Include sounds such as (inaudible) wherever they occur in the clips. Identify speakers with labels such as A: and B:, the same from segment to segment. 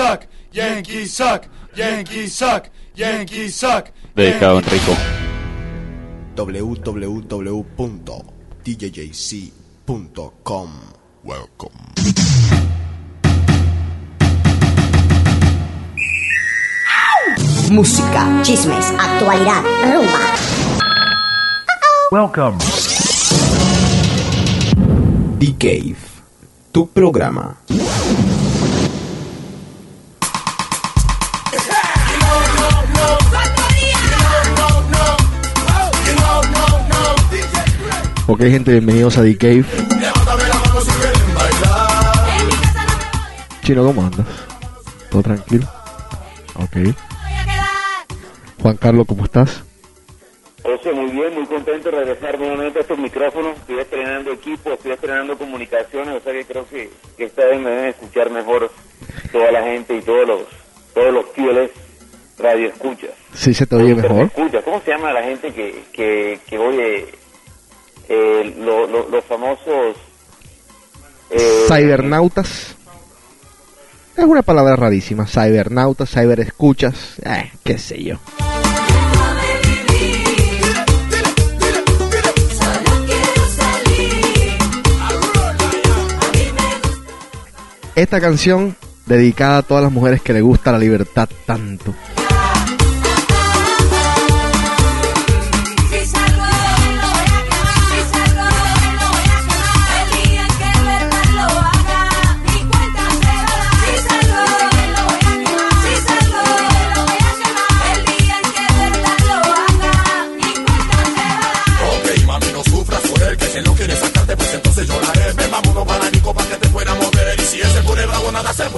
A: suck, Yankees suck, Yankees suck, Yankees suck.
B: Dedicado a Enrico.
C: www.djjc.com Welcome.
D: Música, chismes, actualidad, rumba.
E: Welcome.
C: The Cave, tu programa.
F: Ok, gente, bienvenidos a The Cave. Chino, ¿cómo andas? ¿Todo tranquilo? Ok. Juan Carlos, ¿cómo estás?
G: José, muy bien, muy contento de regresar nuevamente a estos micrófonos. Estoy estrenando equipo, estoy estrenando comunicaciones, o sea que creo que, que esta vez me deben escuchar mejor toda la gente y todos los todos los fieles radioescuchas.
F: Sí, se te oye mejor.
G: Escucha, ¿cómo se llama la gente que, que, que oye eh, lo- lo- los famosos... eh.
F: Es una palabra rarísima. Cybernautas, cyberescuchas. Eh, qué sé yo. Esta canción dedicada a todas las mujeres que le gusta la libertad tanto.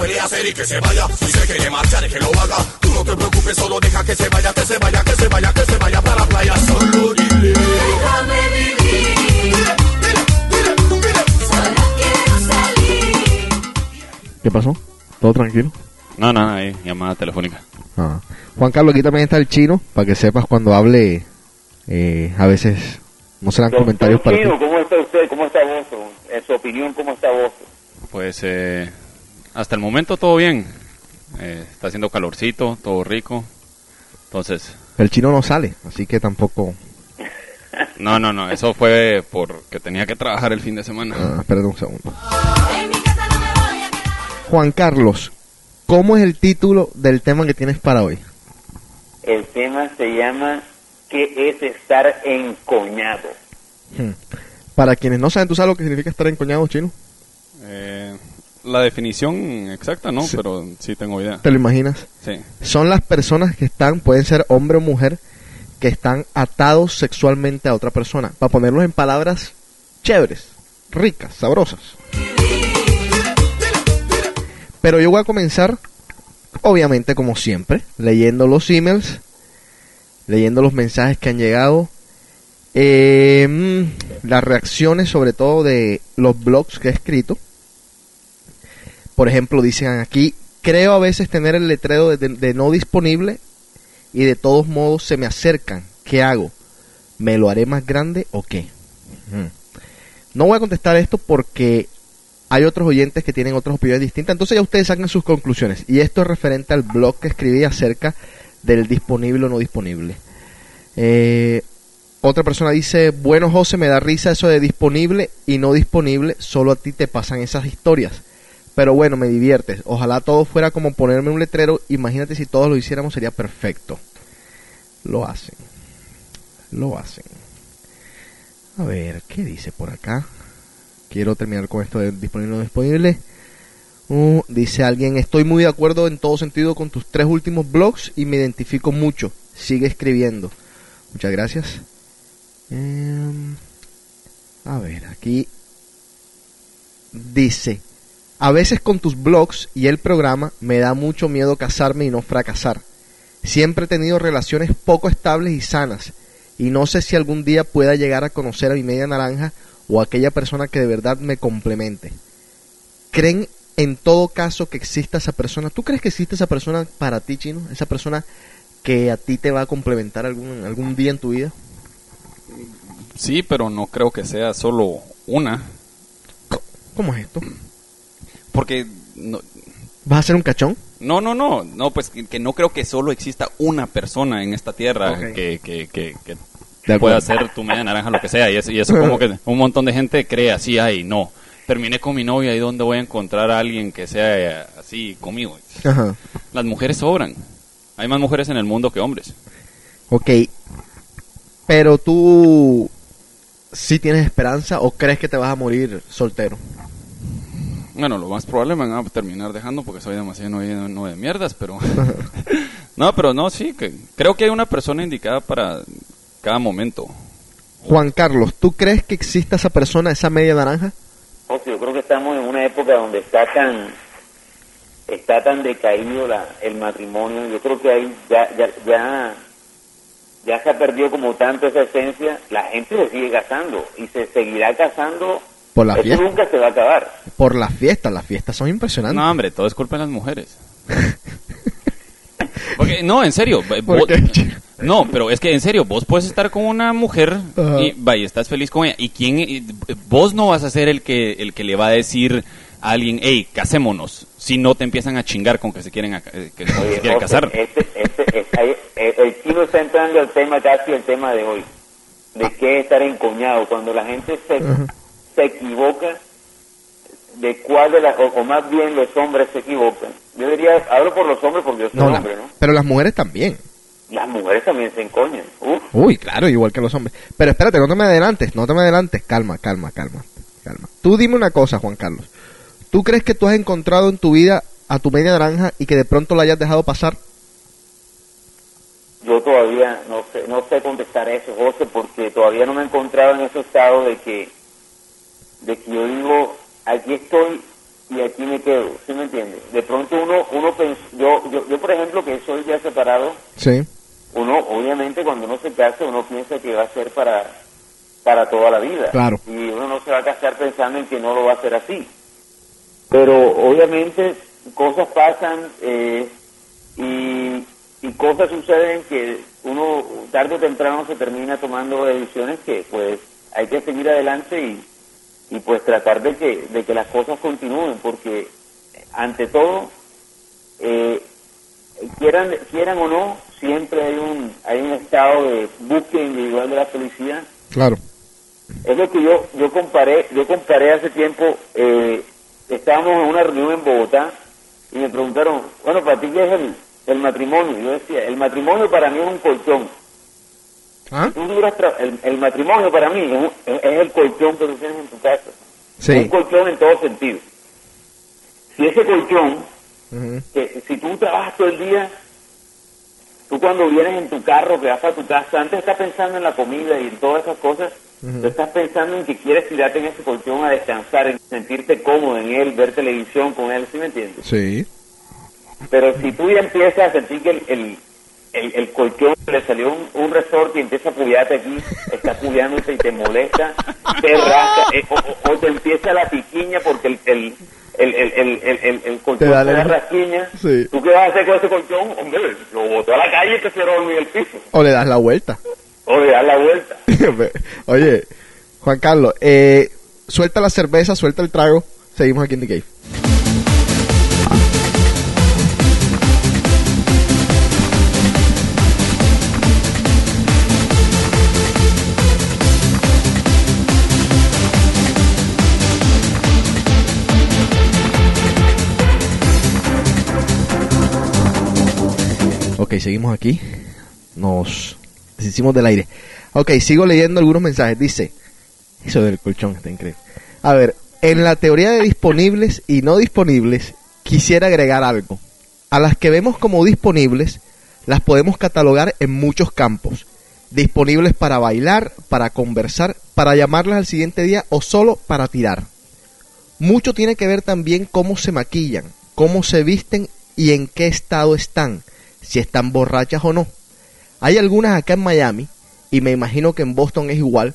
H: Puede hacer y que se vaya. Si se quiere marchar, que lo haga. Tú no te preocupes, solo deja que se vaya, que se vaya, que se vaya, que se vaya para la playa. Solo dile.
I: Déjame vivir. Solo quiero salir.
F: ¿Qué pasó? ¿Todo tranquilo?
B: No, no, ahí, llamada telefónica.
F: Ah. Juan Carlos, aquí también está el chino, para que sepas cuando hable, eh, a veces no serán
G: Doctor
F: comentarios para ti.
G: Chino, ¿Cómo está usted? ¿Cómo está vos? En su opinión, ¿cómo está vos?
B: Pues eh, hasta el momento todo bien. Eh, está haciendo calorcito, todo rico. Entonces,
F: El chino no sale, así que tampoco...
B: no, no, no, eso fue porque tenía que trabajar el fin de semana.
F: Ah, espérate un segundo. Juan Carlos, ¿cómo es el título del tema que tienes para hoy?
G: El tema se llama ¿Qué es estar encoñado?
F: Hmm. Para quienes no saben, ¿tú sabes lo que significa estar encoñado, chino?
B: Eh, la definición exacta, no,
F: Sí.
B: pero sí tengo idea.
F: ¿Te lo imaginas?
B: Sí.
F: Son las personas que están, pueden ser hombre o mujer, que están atados sexualmente a otra persona. Para ponerlos en palabras chéveres, ricas, sabrosas. Pero yo voy a comenzar, obviamente como siempre, leyendo los emails, leyendo los mensajes que han llegado, eh, mm, las reacciones sobre todo de los blogs que he escrito. Por ejemplo, dicen aquí, creo a veces tener el letrero de, no disponible y de todos modos se me acercan. ¿Qué hago? ¿Me lo haré más grande o qué? No voy a contestar esto porque hay otros oyentes que tienen otras opiniones distintas. Entonces ya ustedes sacan sus conclusiones. Y esto es referente al blog que escribí acerca del disponible o no disponible. Eh, otra persona dice, bueno José, me da risa eso de disponible y no disponible, solo a ti te pasan esas historias. Pero bueno, me diviertes. Ojalá todo fuera como ponerme un letrero. Imagínate si todos lo hiciéramos, sería perfecto. Lo hacen. Lo hacen. A ver, ¿qué dice por acá? Quiero terminar con esto de disponible o no disponible. Uh, dice alguien, estoy muy de acuerdo en todo sentido con tus tres últimos blogs y me identifico mucho. Sigue escribiendo. Muchas gracias. Em, a ver, aquí dice, a veces con tus blogs y el programa me da mucho miedo casarme y no fracasar. Siempre he tenido relaciones poco estables y sanas y no sé si algún día pueda llegar a conocer a mi media naranja o a aquella persona que de verdad me complemente. ¿Creen en todo caso que exista esa persona? ¿Tú crees que existe esa persona para ti, Chino? Esa persona que a ti te va a complementar algún, algún día en tu vida.
B: Sí, pero no creo que sea solo una.
F: ¿Cómo es esto?
B: Porque no,
F: ¿Vas a ser un cachón?
B: No, no, no, no, pues que, no creo que solo exista una persona en esta tierra que, que, que,
F: De
B: ser tu media naranja, lo que sea. Y eso, y eso como que (laughs) un montón de gente cree así, ay, no. Terminé con mi novia y ¿dónde voy a encontrar a alguien que sea así conmigo?
F: Ajá.
B: Las mujeres sobran. Hay más mujeres en el mundo que hombres.
F: Ok. Pero tú sí tienes esperanza o crees que te vas a morir soltero?
B: Bueno, lo más probable me van a terminar dejando porque soy demasiado no, no de mierdas, pero... (laughs) no, pero no, sí, que creo que hay una persona indicada para cada momento.
F: Juan Carlos, ¿tú crees que exista esa persona, esa media naranja?
G: José, yo creo que estamos en una época donde está tan está tan decaído la, el matrimonio. Yo creo que ahí ya, ya, ya, ya se ha perdido como tanto esa esencia. La gente se sigue casando y se seguirá casando.
F: Por la
G: Eso
F: fiesta.
G: nunca se va a acabar.
F: Por las fiestas, las fiestas son impresionantes.
B: No, hombre, todo es culpa de las mujeres. (laughs) Porque, no, en serio. (laughs) No, pero es que en serio, vos puedes estar con una mujer y, va, y estás feliz con ella. ¿Y quién? y vos no vas a ser el que, el que le va a decir a alguien, hey, casémonos, si no te empiezan a chingar con que se quieren, eh, se quieren casar.
G: este- este- es- ahí- eh, el chino está entrando al tema, casi el tema de hoy. De qué estar encoñado. Cuando la gente se, se equivoca, de cuál de las, o, o más bien los hombres se equivocan. Yo diría, hablo por los hombres porque yo soy
F: No,
G: hombre, ¿no?
F: pero las mujeres también.
G: Las mujeres también se encoñan. Uf.
F: Uy, claro, igual que los hombres. Pero espérate, no te me adelantes, no te me adelantes. Calma, calma, calma, calma. Tú dime una cosa, Juan Carlos. ¿Tú crees que tú has encontrado en tu vida a tu media naranja y que de pronto la hayas dejado pasar?
G: Yo todavía no sé, no sé contestar eso, José, porque todavía no me he encontrado en ese estado de que, de que yo digo, aquí estoy y aquí me quedo, ¿sí me entiendes? De pronto uno, uno pens- yo, yo, yo por ejemplo que soy ya separado,
F: Sí.
G: uno obviamente cuando uno se casa uno piensa que va a ser para, para toda la vida.
F: Claro.
G: Y uno no se va a casar pensando en que no lo va a hacer así. Pero obviamente cosas pasan eh, y, y cosas suceden que uno tarde o temprano se termina tomando decisiones que pues hay que seguir adelante y, y pues tratar de que, de que las cosas continúen porque ante todo eh, quieran quieran o no siempre hay un hay un estado de búsqueda individual de la felicidad
F: Claro.
G: es lo que yo yo comparé yo comparé hace tiempo eh, estábamos en una reunión en Bogotá y me preguntaron bueno para ti qué es el, el matrimonio Y yo decía el matrimonio para mí es un colchón
F: ¿Ah?
G: Tú duras tra- el, el matrimonio para mí es, es el colchón que tú tienes en tu casa
F: Sí.
G: un colchón en todo sentido si ese colchón que si tú trabajas todo el día, tú cuando vienes en tu carro, que vas para tu casa, antes estás pensando en la comida y en todas esas cosas, tú estás pensando en que quieres tirarte en ese colchón a descansar, en sentirte cómodo en él, ver televisión con él, ¿sí me entiendes?
F: Sí.
G: Pero si tú ya empiezas a sentir que el, el, el, el colchón le salió un, un resorte y empieza a puyarte aquí, está puyándote y te molesta, te rasca, eh, o, te empieza la piquiña porque el, el, el, el, el, el, el- colchón
F: Te da la-
G: rasquiña.
F: Sí.
G: ¿Tú qué vas a hacer con ese colchón? Hombre, lo boto a la calle y te quiero dormir el piso.
F: O le das la vuelta.
G: O le das la vuelta. (laughs)
F: Oye, Juan Carlos, eh, suelta la cerveza, suelta el trago. Seguimos aquí en The Cave. Seguimos aquí. Nos deshicimos del aire. Ok, sigo leyendo algunos mensajes. Dice, eso del colchón está increíble. A ver, en la teoría de disponibles y no disponibles, quisiera agregar algo. A las que vemos como disponibles, las podemos catalogar en muchos campos. Disponibles para bailar, para conversar, para llamarlas al siguiente día o solo para tirar. Mucho tiene que ver también cómo se maquillan, cómo se visten y en qué estado están, si están borrachas o no. Hay algunas acá en Miami, y me imagino que en Boston es igual,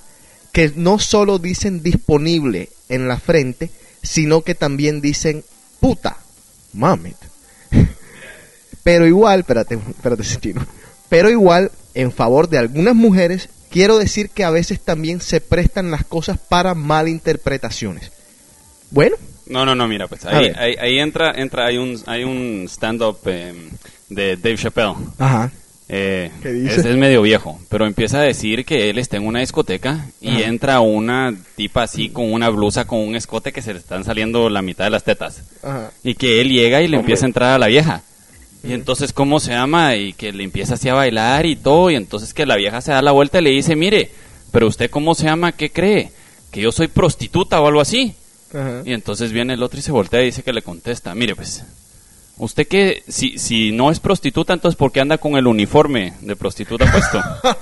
F: que no solo dicen disponible en la frente, sino que también dicen puta, mamet. (laughs) Pero igual, espérate, espérate. (laughs) Pero igual, en favor de algunas mujeres, quiero decir que a veces también se prestan las cosas para malinterpretaciones. Bueno,
B: No, no, no, mira, pues ahí, ahí entra, entra, hay un, hay un stand-up eh, de Dave Chappelle.
F: Ajá.
B: Eh,
F: ¿Qué dice?
B: es, es medio viejo, pero empieza a decir que él está en una discoteca y
F: Ajá.
B: entra una tipa así con una blusa con un escote que se le están saliendo la mitad de las tetas.
F: Ajá.
B: Y que él llega y le
G: Hombre.
B: empieza a entrar a la vieja. Y entonces, ¿cómo se llama? Y que le empieza así a bailar y todo. Y entonces que la vieja se da la vuelta y le dice, mire, pero usted cómo se llama, ¿qué cree? Que yo soy prostituta o algo así.
F: Ajá.
B: Y entonces viene el otro y se voltea y dice que le contesta, mire pues, usted que si, si no es prostituta, entonces ¿por qué anda con el uniforme de prostituta puesto? (laughs)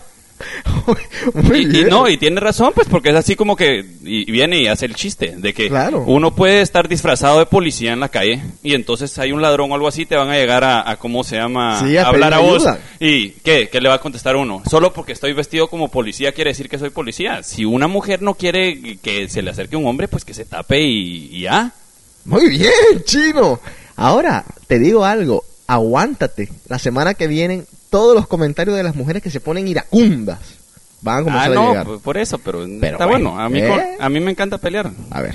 F: Muy
B: y, no, y tiene razón, pues porque es así como que y, viene y hace el chiste de que
F: Claro.
B: uno puede estar disfrazado de policía en la calle y entonces hay un ladrón o algo así, te van a llegar a, a ¿cómo se llama?
F: Sí, a
B: hablar a vos.
F: ayuda.
B: ¿Y qué? ¿Qué le va a contestar uno? Solo porque estoy vestido como policía quiere decir que soy policía. Si una mujer no quiere que se le acerque un hombre, pues que se tape y, y ya.
F: Muy bien, chino. Ahora, te digo algo. Aguántate. La semana que viene, todos los comentarios de las mujeres que se ponen iracundas van a comenzar
B: Ah,
F: a llegar.
B: por- eso, pero,
F: Pero
B: está
F: bueno,
B: bueno. A mí,
F: ¿eh?
B: a mí me encanta pelear.
F: A ver.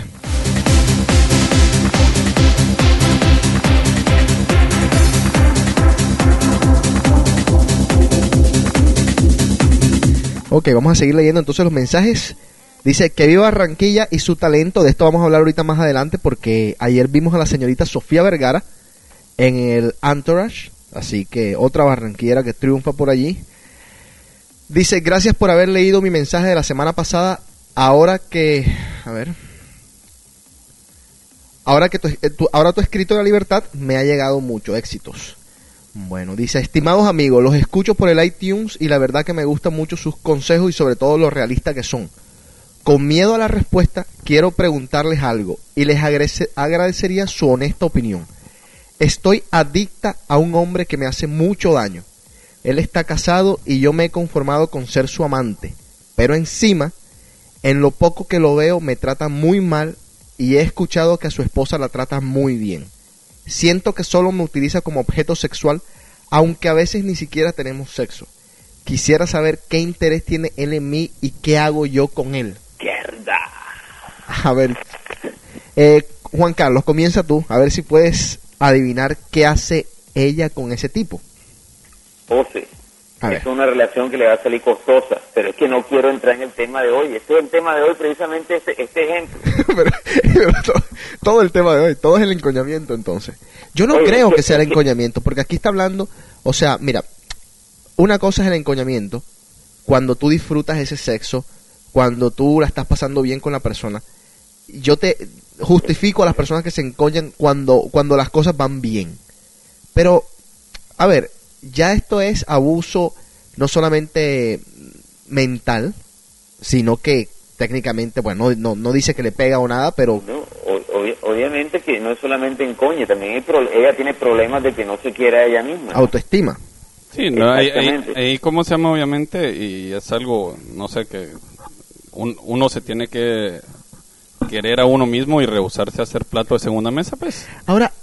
F: Ok, vamos a seguir leyendo entonces los mensajes. Dice que viva Barranquilla y su talento. De esto vamos a hablar ahorita más adelante porque ayer vimos a la señorita Sofía Vergara en el Entourage. Así que otra barranquillera que triunfa por allí. Dice, gracias por haber leído mi mensaje de la semana pasada. Ahora que... A ver. Ahora que tu, eh, tu- ahora tu escrito de la libertad me ha llegado mucho. Éxitos. Bueno, dice, estimados amigos, los escucho por el iTunes y la verdad que me gustan mucho sus consejos y sobre todo lo realistas que son. Con miedo a la respuesta, quiero preguntarles algo y les agradecería su honesta opinión. Estoy adicta a un hombre que me hace mucho daño. Él está casado y yo me he conformado con ser su amante. Pero encima, en lo poco que lo veo, me trata muy mal y he escuchado que a su esposa la trata muy bien. Siento que solo me utiliza como objeto sexual, aunque a veces ni siquiera tenemos sexo. Quisiera saber qué interés tiene él en mí y qué hago yo con él. A ver, eh, Juan Carlos, comienza tú, a ver si puedes adivinar qué hace ella con ese tipo. A ver.
G: es una relación que le va a salir costosa, pero es que no quiero entrar en el tema de hoy. Este es el tema de hoy, precisamente este, este ejemplo. (laughs)
F: pero, pero to- todo el tema de hoy, todo es el encoñamiento entonces. Yo no
G: Oye,
F: creo
G: es que-
F: que sea el encoñamiento, porque aquí está hablando, o sea, mira, una cosa es el encoñamiento, cuando tú disfrutas ese sexo, cuando tú la estás pasando bien con la persona. Yo te justifico a las personas que se encoñan cuando, cuando las cosas van bien. Pero, a ver, ya esto es abuso no solamente mental, sino que técnicamente, bueno, no, no, no dice que le pega o nada, pero
G: No, obviamente que no es solamente en coña, también hay pro- ella tiene problemas de que no se quiera a ella misma.
F: autoestima.
B: Sí, no, ahí, ahí, cómo se llama obviamente y es algo, no sé, que un- uno se tiene que querer a uno mismo y rehusarse a hacer plato de segunda mesa, pues.
F: Ahora,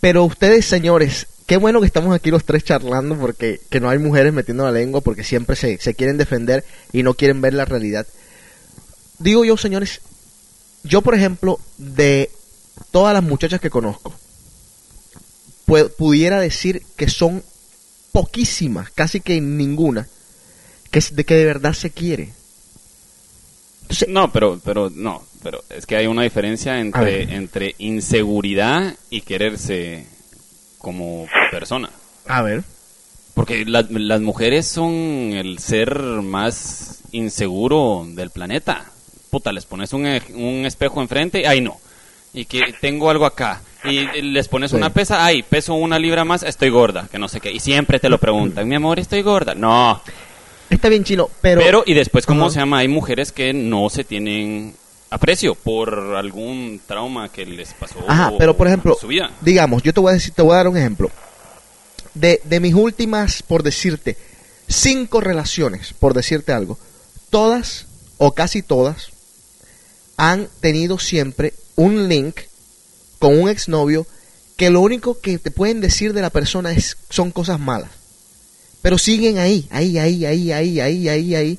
F: pero ustedes, señores, qué bueno que estamos aquí los tres charlando porque que no hay mujeres metiendo la lengua porque siempre se, se quieren defender y no quieren ver la realidad. Digo yo, señores, yo por ejemplo, de todas las muchachas que conozco, pu- pudiera decir que son poquísimas, casi que ninguna, que, de que de verdad se quiere. Entonces,
B: No, pero, pero, no, pero es que hay una diferencia entre, entre inseguridad y quererse como persona.
F: a ver,
B: Porque la- las mujeres son el ser más inseguro del planeta. Puta, les pones un, un espejo enfrente, ay no. Y que tengo algo acá. Y les pones
F: Sí.
B: una pesa, ay, peso una libra más, estoy gorda, que no sé qué. Y siempre te lo preguntan, mi amor, estoy gorda. No.
F: Está bien chino, pero...
B: Pero, y después, ¿cómo
F: Ajá.
B: se llama? Hay mujeres que no se tienen aprecio por algún trauma que les pasó.
F: Ajá, pero por ejemplo,
B: en su vida.
F: digamos, yo te voy a decir, te voy a dar un ejemplo. De, de mis últimas, por decirte, cinco relaciones, por decirte algo, todas o casi todas han tenido siempre un link con un exnovio que lo único que te pueden decir de la persona es son cosas malas. Pero siguen ahí, ahí, ahí, ahí, ahí, ahí, ahí, ahí.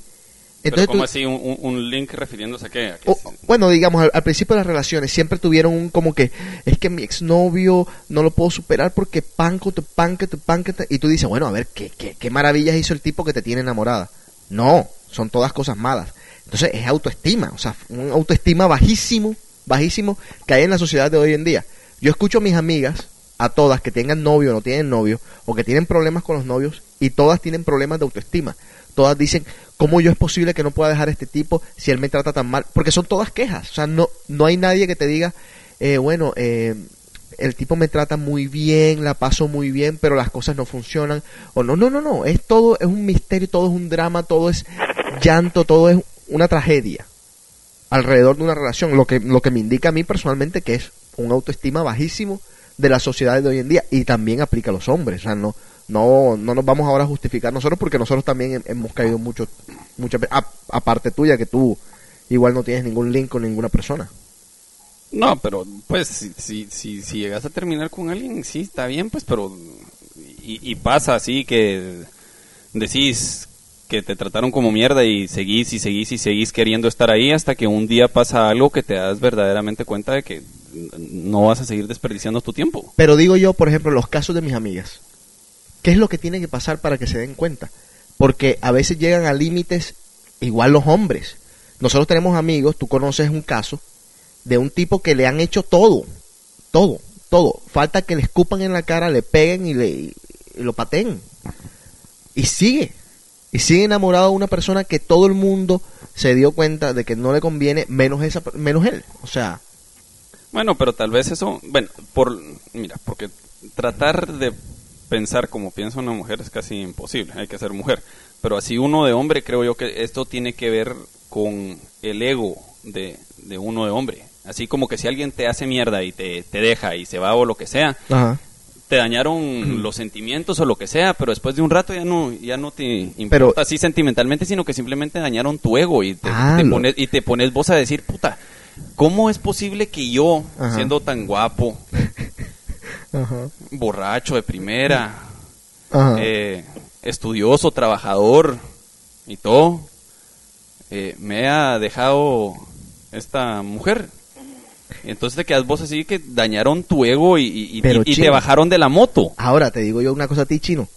B: Pero
F: Entonces
B: ¿cómo
F: tú-
B: así? Un, un- link refiriéndose a qué? ¿A qué
F: O-
B: se-
F: bueno, digamos, al, al principio de las relaciones siempre tuvieron un como que es que mi exnovio no lo puedo superar porque panco, te panque, te panque, te-". y tú dices, bueno, a ver, ¿qué, qué, qué maravillas hizo el tipo que te tiene enamorada? No, son todas cosas malas. Entonces es autoestima, o sea, un autoestima bajísimo, bajísimo que hay en la sociedad de hoy en día. Yo escucho a mis amigas, a todas que tengan novio o no tienen novio, o que tienen problemas con los novios, y todas tienen problemas de autoestima. Todas dicen, ¿cómo yo es posible que no pueda dejar a este tipo si él me trata tan mal? Porque son todas quejas. O sea, no, no hay nadie que te diga, eh, bueno, eh, el tipo me trata muy bien, la paso muy bien, pero las cosas no funcionan. O no, no, no, no. Es todo, es un misterio, todo es un drama, todo es llanto, todo es una tragedia alrededor de una relación. Lo que, lo que me indica a mí personalmente que es un autoestima bajísimo de la sociedad de hoy en día y también aplica a los hombres. O sea, no, no, no nos vamos ahora a justificar nosotros porque nosotros también hem- hemos caído mucho, muchas aparte tuya que tú igual no tienes ningún link con ninguna persona.
B: No, pero pues si, si, si, si llegas a terminar con alguien, sí, está bien, pues, pero... Y, y pasa así que decís que te trataron como mierda y seguís y seguís y seguís queriendo estar ahí hasta que un día pasa algo que te das verdaderamente cuenta de que no vas a seguir desperdiciando tu tiempo.
F: Pero digo yo, por ejemplo, los casos de mis amigas. ¿Qué es lo que tiene que pasar para que se den cuenta? Porque a veces llegan a límites igual los hombres. Nosotros tenemos amigos, tú conoces un caso de un tipo que le han hecho todo, todo, todo. Falta que le escupan en la cara, le peguen y le y lo pateen. Y sigue. Y sigue enamorado de una persona que todo el mundo se dio cuenta de que no le conviene menos esa menos él. O sea,
B: Bueno, pero tal vez eso, bueno, por, mira, porque tratar de pensar como piensa una mujer es casi imposible, hay que ser mujer. Pero así uno de hombre, creo yo que esto tiene que ver con el ego de, de uno de hombre. Así como que si alguien te hace mierda y te, te deja y se va o lo que sea,
F: ajá.
B: te dañaron (clears throat) los sentimientos o lo que sea, pero después de un rato ya no, ya no te importa
F: Pero-
B: así sentimentalmente, sino que simplemente dañaron tu ego y te,
F: Ah,
B: te
F: lo-
B: pones, y te pones vos a decir, puta, ¿cómo es posible que yo,
F: Ajá.
B: siendo tan guapo, (laughs)
F: Ajá.
B: borracho de primera, eh, estudioso, trabajador y todo, eh, me ha dejado esta mujer? Y entonces te quedas vos así que dañaron tu ego y, y- y-
F: Pero,
B: y te bajaron de la moto.
F: Ahora te digo yo una cosa a ti, chino.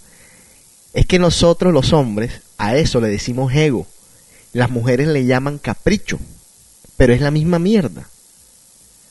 F: Es que nosotros los hombres a eso le decimos ego. Las mujeres le llaman capricho. Pero es la misma mierda.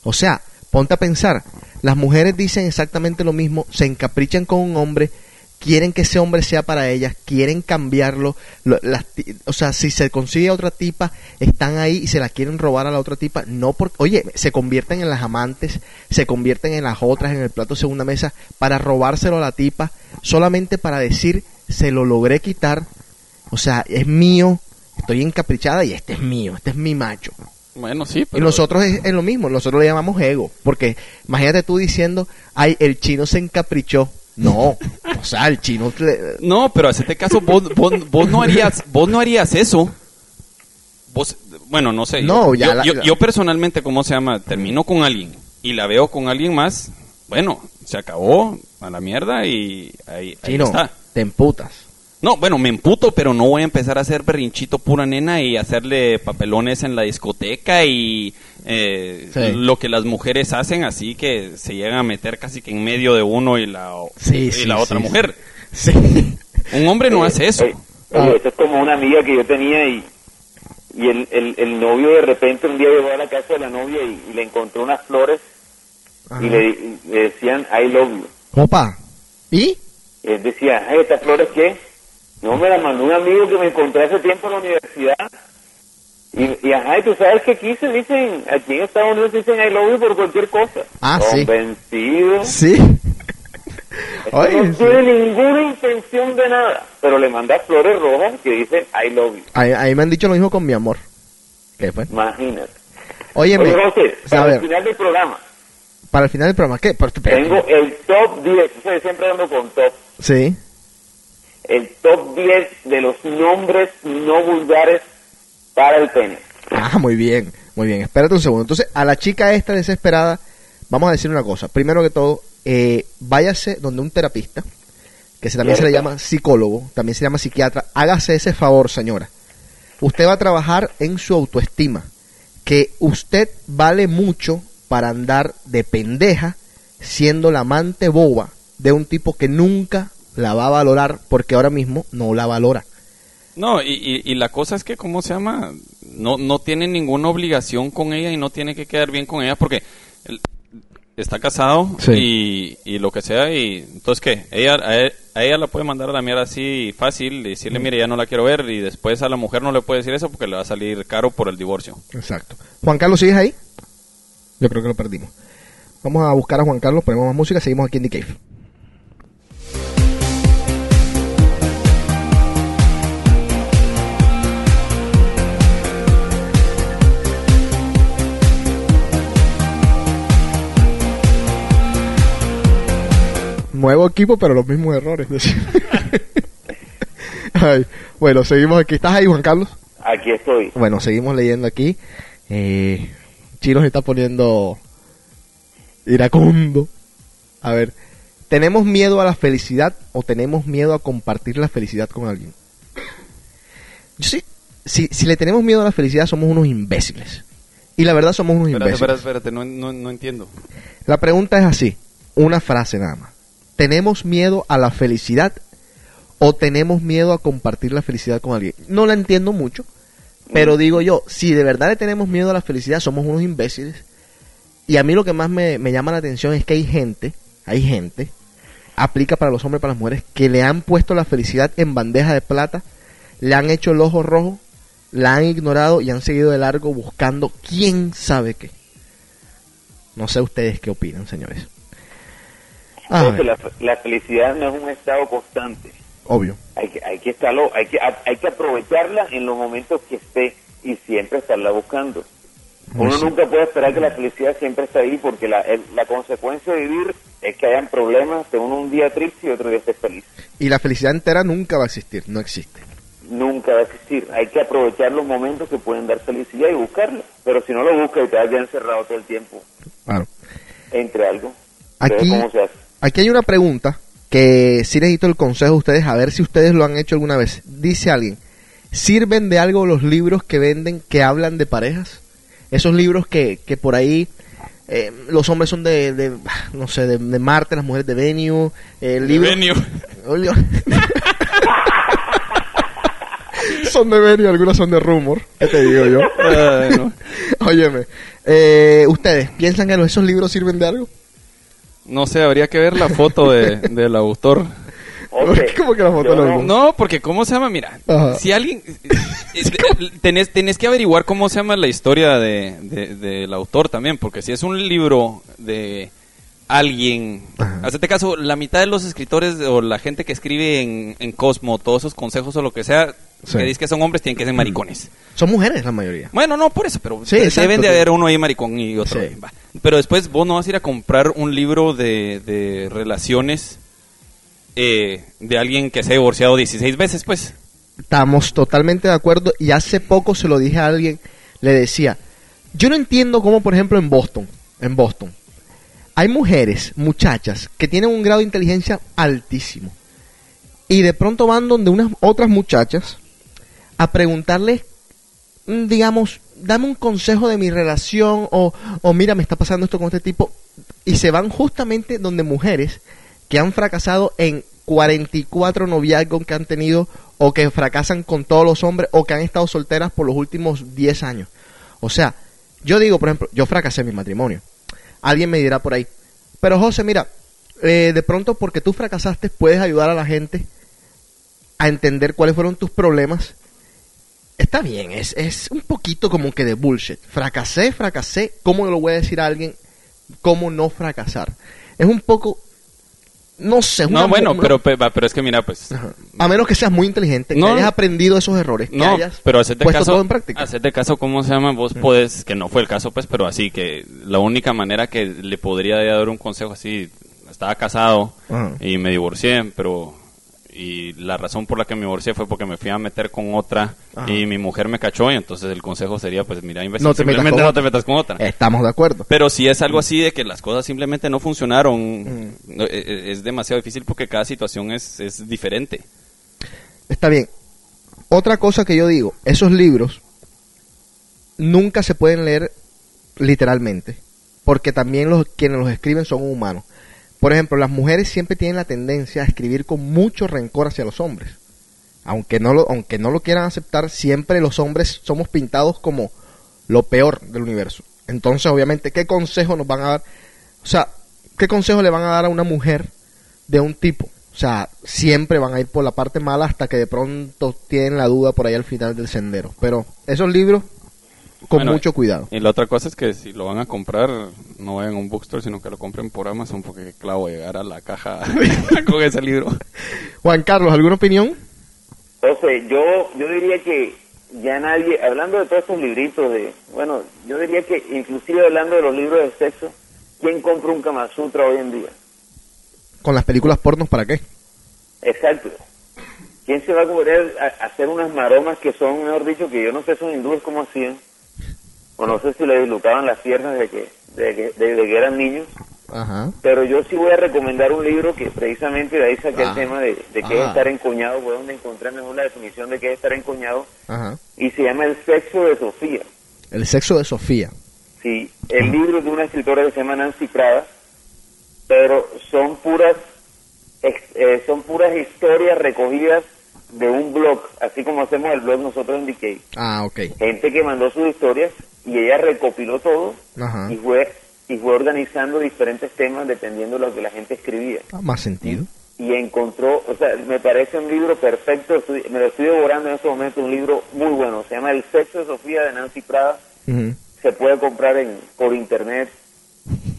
F: O sea, ponte a pensar. Las mujeres dicen exactamente lo mismo, se encaprichan con un hombre, quieren que ese hombre sea para ellas, quieren cambiarlo. lo- las o sea, si se consigue a otra tipa, están ahí y se la quieren robar a la otra tipa. No porque, oye, se convierten en las amantes, se convierten en las otras en el plato segunda mesa para robárselo a la tipa, solamente para decir, se lo logré quitar. O sea, es mío, estoy encaprichada y este es mío, este es mi macho.
B: Bueno, sí,
F: Y nosotros es, es lo mismo, nosotros le llamamos ego, porque imagínate tú diciendo, ay, el chino se encaprichó. No, (laughs) o sea, el chino... le-
B: No, pero hacete caso, vos, vos, vos no harías, vos no harías eso. Vos, bueno, no sé.
F: No,
B: yo,
F: ya
B: yo,
F: la-
B: yo-
F: la-
B: yo personalmente, ¿cómo se llama? Termino con alguien y la veo con alguien más. Bueno, se acabó a la mierda y ahí, ahí
F: Chino,
B: está.
F: te emputas.
B: No, bueno, me emputo, pero no voy a empezar a hacer berrinchito pura nena y hacerle papelones en la discoteca y eh,
F: Sí.
B: lo que las mujeres hacen, así que se llegan a meter casi que en medio de uno y la,
F: Sí,
B: y
F: sí,
B: la otra
F: sí,
B: mujer.
F: Sí.
B: Un hombre no hace eso.
G: Oye, oye, eso es como una amiga que yo tenía y, y el, el, el novio de repente un día llegó a la casa de la novia y, y le encontró unas flores y le, y le decían I love you.
F: Opa. ¿Y?
G: Él decía, "Ay, ¿estas flores qué? No, me las mandó un amigo que me encontré hace tiempo en la universidad. Y, y ajá, y tú sabes que aquí se dicen, aquí en Estados Unidos dicen I love you por cualquier cosa.
F: Ah, sí.
G: Convencido.
F: Sí. (laughs) Oye,
G: no
F: sí.
G: tiene ninguna intención de nada. Pero le manda flores rojas que dicen I love you.
F: A, a mí me han dicho lo mismo con mi amor. ¿Qué fue?
G: Imagínate.
F: Óyeme,
G: Oye, José, para el final del programa,
F: para el final del programa, ¿qué?
G: Tengo el top 10. O sea, siempre ando con top.
F: Sí.
G: El top 10 de los nombres no vulgares para el pene.
F: Ah, muy bien, muy bien. Espérate un segundo. Entonces, a la chica esta desesperada, vamos a decir una cosa. Primero que todo, eh, váyase donde un terapista, que se- también se le llama psicólogo, también se llama psiquiatra. Hágase ese favor, señora. usted va a trabajar en su autoestima. Que usted vale mucho para andar de pendeja siendo la amante boba de un tipo que nunca la va a valorar porque ahora mismo no la valora.
B: No, y, y, y la cosa es que, ¿cómo se llama? No, no tiene ninguna obligación con ella y no tiene que quedar bien con ella porque él está casado
F: Sí.
B: y, y lo que sea. y Entonces, ¿qué? Ella, a, él- a ella la puede mandar a la mierda así fácil y decirle, mire, ya no la quiero ver. Y después a la mujer no le puede decir eso porque le va a salir caro por el divorcio.
F: Exacto. Juan Carlos, ¿sigues ahí? Yo creo que lo perdimos. Vamos a buscar a Juan Carlos, ponemos más música, seguimos aquí en The Cave. Nuevo equipo, pero los mismos errores. (laughs) Ay, bueno, seguimos aquí. ¿Estás ahí, Juan Carlos?
G: Aquí estoy.
F: Bueno, seguimos leyendo aquí. Eh, Chino se está poniendo iracundo. A ver, ¿tenemos miedo a la felicidad o tenemos miedo a compartir la felicidad con alguien? Yo sí, si, si le tenemos miedo a la felicidad somos unos imbéciles. Y la verdad somos unos
B: Espérate,
F: imbéciles.
B: espérate, espérate, no, no, no entiendo.
F: La pregunta es así, una frase nada más. ¿Tenemos miedo a la felicidad o tenemos miedo a compartir la felicidad con alguien? No la entiendo mucho, pero digo yo, si de verdad le tenemos miedo a la felicidad, somos unos imbéciles. Y a mí lo que más me, me llama la atención es que hay gente, hay gente, aplica para los hombres y para las mujeres, que le han puesto la felicidad en bandeja de plata, le han hecho el ojo rojo, la han ignorado y han seguido de largo buscando quién sabe qué. No sé ustedes qué opinan, señores.
G: Entonces,
F: ver,
G: la, la felicidad no es un estado constante.
F: obvio.
G: Hay que, hay que estarlo, hay que, hay que aprovecharla en los momentos que esté y siempre estarla buscando.
F: Muy
G: Uno
F: sí.
G: nunca puede esperar que la felicidad siempre esté ahí porque la, el- la consecuencia de vivir es que hayan problemas, que uno un día triste y otro día esté feliz.
F: Y la felicidad entera nunca va a existir, no existe.
G: Nunca va a existir. Hay que aprovechar los momentos que pueden dar felicidad y buscarla. Pero si no lo buscas y te vas ya encerrado todo el tiempo
F: Claro.
G: entre algo,
F: Aquí-
G: ¿cómo se hace?
F: Aquí hay una pregunta que sí necesito el consejo de ustedes, a ver si ustedes lo han hecho alguna vez. Dice alguien, ¿sirven de algo los libros que venden que hablan de parejas? Esos libros que, que por ahí eh, los hombres son de, de, no sé, de, de Marte, las mujeres de Venue. Eh, libros-
B: Venue. (laughs)
F: Oye. son de Venue, algunas son de Rumor. ¿Qué te digo yo? (laughs) Óyeme, eh, ¿ustedes piensan que esos libros sirven de algo?
B: No sé, habría que ver la foto de, (laughs) del autor.
F: ¿Cómo que la foto no?
G: no-
B: No, porque ¿cómo se llama? Mira,
F: Ajá.
B: si alguien... (laughs) eh, tenés, tenés que averiguar cómo se llama la historia de, de- del autor también, porque si es un libro de alguien...
F: Ajá.
B: Hacete caso, la mitad de los escritores o la gente que escribe en, en Cosmo, todos esos consejos o lo que sea,
F: Sí.
B: que dice que son hombres, tienen que ser maricones.
F: Son mujeres la mayoría.
B: Bueno, no, por eso, pero
F: Sí,
B: de-
F: exacto,
B: deben de haber uno ahí maricón y otro.
F: Sí.
B: Pero después vos no vas a ir a comprar un libro de, de relaciones eh, de alguien que se ha divorciado 16 veces, pues.
F: Estamos totalmente de acuerdo y hace poco se lo dije a alguien, le decía, yo no entiendo cómo, por ejemplo, en Boston, en Boston, hay mujeres, muchachas, que tienen un grado de inteligencia altísimo y de pronto van donde unas otras muchachas a preguntarles, mm, digamos, dame un consejo de mi relación o, o mira, me está pasando esto con este tipo y se van justamente donde mujeres que han fracasado en 44 noviazgos que han tenido o que fracasan con todos los hombres o que han estado solteras por los últimos 10 años. O sea, yo digo, por ejemplo, yo fracasé en mi matrimonio. Alguien me dirá por ahí, pero José, mira, eh, de pronto porque tú fracasaste puedes ayudar a la gente a entender cuáles fueron tus problemas. Está bien, es, es un poquito como que de bullshit. Fracasé, fracasé, ¿cómo lo voy a decir a alguien cómo no fracasar? Es un poco, no sé.
B: No, bueno, pero, pero es que mira, pues...
F: A menos que seas muy inteligente,
B: No.
F: que hayas aprendido esos errores, que
B: No,
F: hayas
B: pero hacete
F: puesto
B: caso,
F: todo en práctica.
B: hacete caso, ¿cómo se llama? Vos podés, que no fue el caso, pues, pero así que la única manera que le podría dar un consejo así, estaba casado
F: Ajá.
B: y me divorcié, pero y la razón por la que me divorcié fue porque me fui a meter con otra
F: Ajá.
B: y mi mujer me cachó y entonces el consejo sería, pues, mira, imbécil,
F: No te
B: simplemente no
F: otra.
B: te metas con otra.
F: Estamos de acuerdo.
B: Pero si es algo así de que las cosas simplemente no funcionaron, no, e- e- es demasiado difícil porque cada situación es, es diferente.
F: Está bien. Otra cosa que yo digo, esos libros nunca se pueden leer literalmente, porque también los quienes los escriben son humanos. Por ejemplo, las mujeres siempre tienen la tendencia a escribir con mucho rencor hacia los hombres. Aunque no lo, aunque no lo quieran aceptar, siempre los hombres somos pintados como lo peor del universo. Entonces, obviamente, ¿qué consejo nos van a dar? O sea, ¿qué consejo le van a dar a una mujer de un tipo? O sea, siempre van a ir por la parte mala hasta que de pronto tienen la duda por ahí al final del sendero. Pero esos libros, con
B: Bueno,
F: mucho cuidado.
B: Y la otra cosa es que si lo van a comprar, no vayan a un bookstore, sino que lo compren por Amazon, porque claro, llegar a la caja (laughs) con ese libro.
F: Juan Carlos, ¿alguna opinión?
G: Entonces, yo, yo diría que ya nadie, hablando de todos estos libritos de, bueno, yo diría que inclusive hablando de los libros de sexo, ¿quién compra un Kama Sutra hoy en día?
F: ¿Con las películas pornos para qué?
G: Exacto. ¿Quién se va a poner a, a hacer unas maromas que son, mejor dicho, que yo no sé esos hindúes cómo hacían? No sé si le dislocaban las piernas de que, de que, de- de que eran niños.
F: Ajá.
G: Pero yo sí voy a recomendar un libro que precisamente de ahí saqué
F: Ah.
G: el tema de, de qué es estar encoñado, fue donde encontré mejor la definición de qué es estar encoñado,
F: Ajá.
G: y se llama El sexo de Sofía.
F: El sexo de Sofía.
G: Sí, el libro es de una escritora que se llama Nancy Prada, pero son puras eh, son puras historias recogidas de un blog, así como hacemos el blog nosotros en Decay.
F: Ah, ok.
G: Gente que mandó sus historias y ella recopiló todo
F: Ajá.
G: y fue y fue organizando diferentes temas dependiendo de lo que la gente escribía.
F: Ah, Más sentido.
G: Y encontró, o sea, me parece un libro perfecto, estoy- me lo estoy devorando en este momento, un libro muy bueno, se llama El sexo de Sofía de Nancy Prada,
F: Ujú.
G: se puede comprar en por internet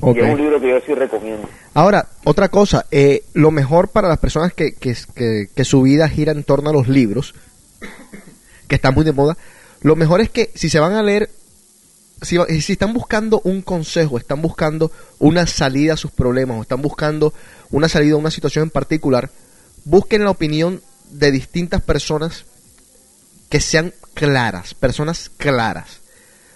F: Ok.
G: y es un libro que yo sí recomiendo.
F: Ahora, otra cosa, eh, lo mejor para las personas que, que, que- que su vida gira en torno a los libros, que están muy de moda, lo mejor es que si se van a leer, si, están buscando un consejo, están buscando una salida a sus problemas, o están buscando una salida a una situación en particular, busquen la opinión de distintas personas que sean claras, personas claras.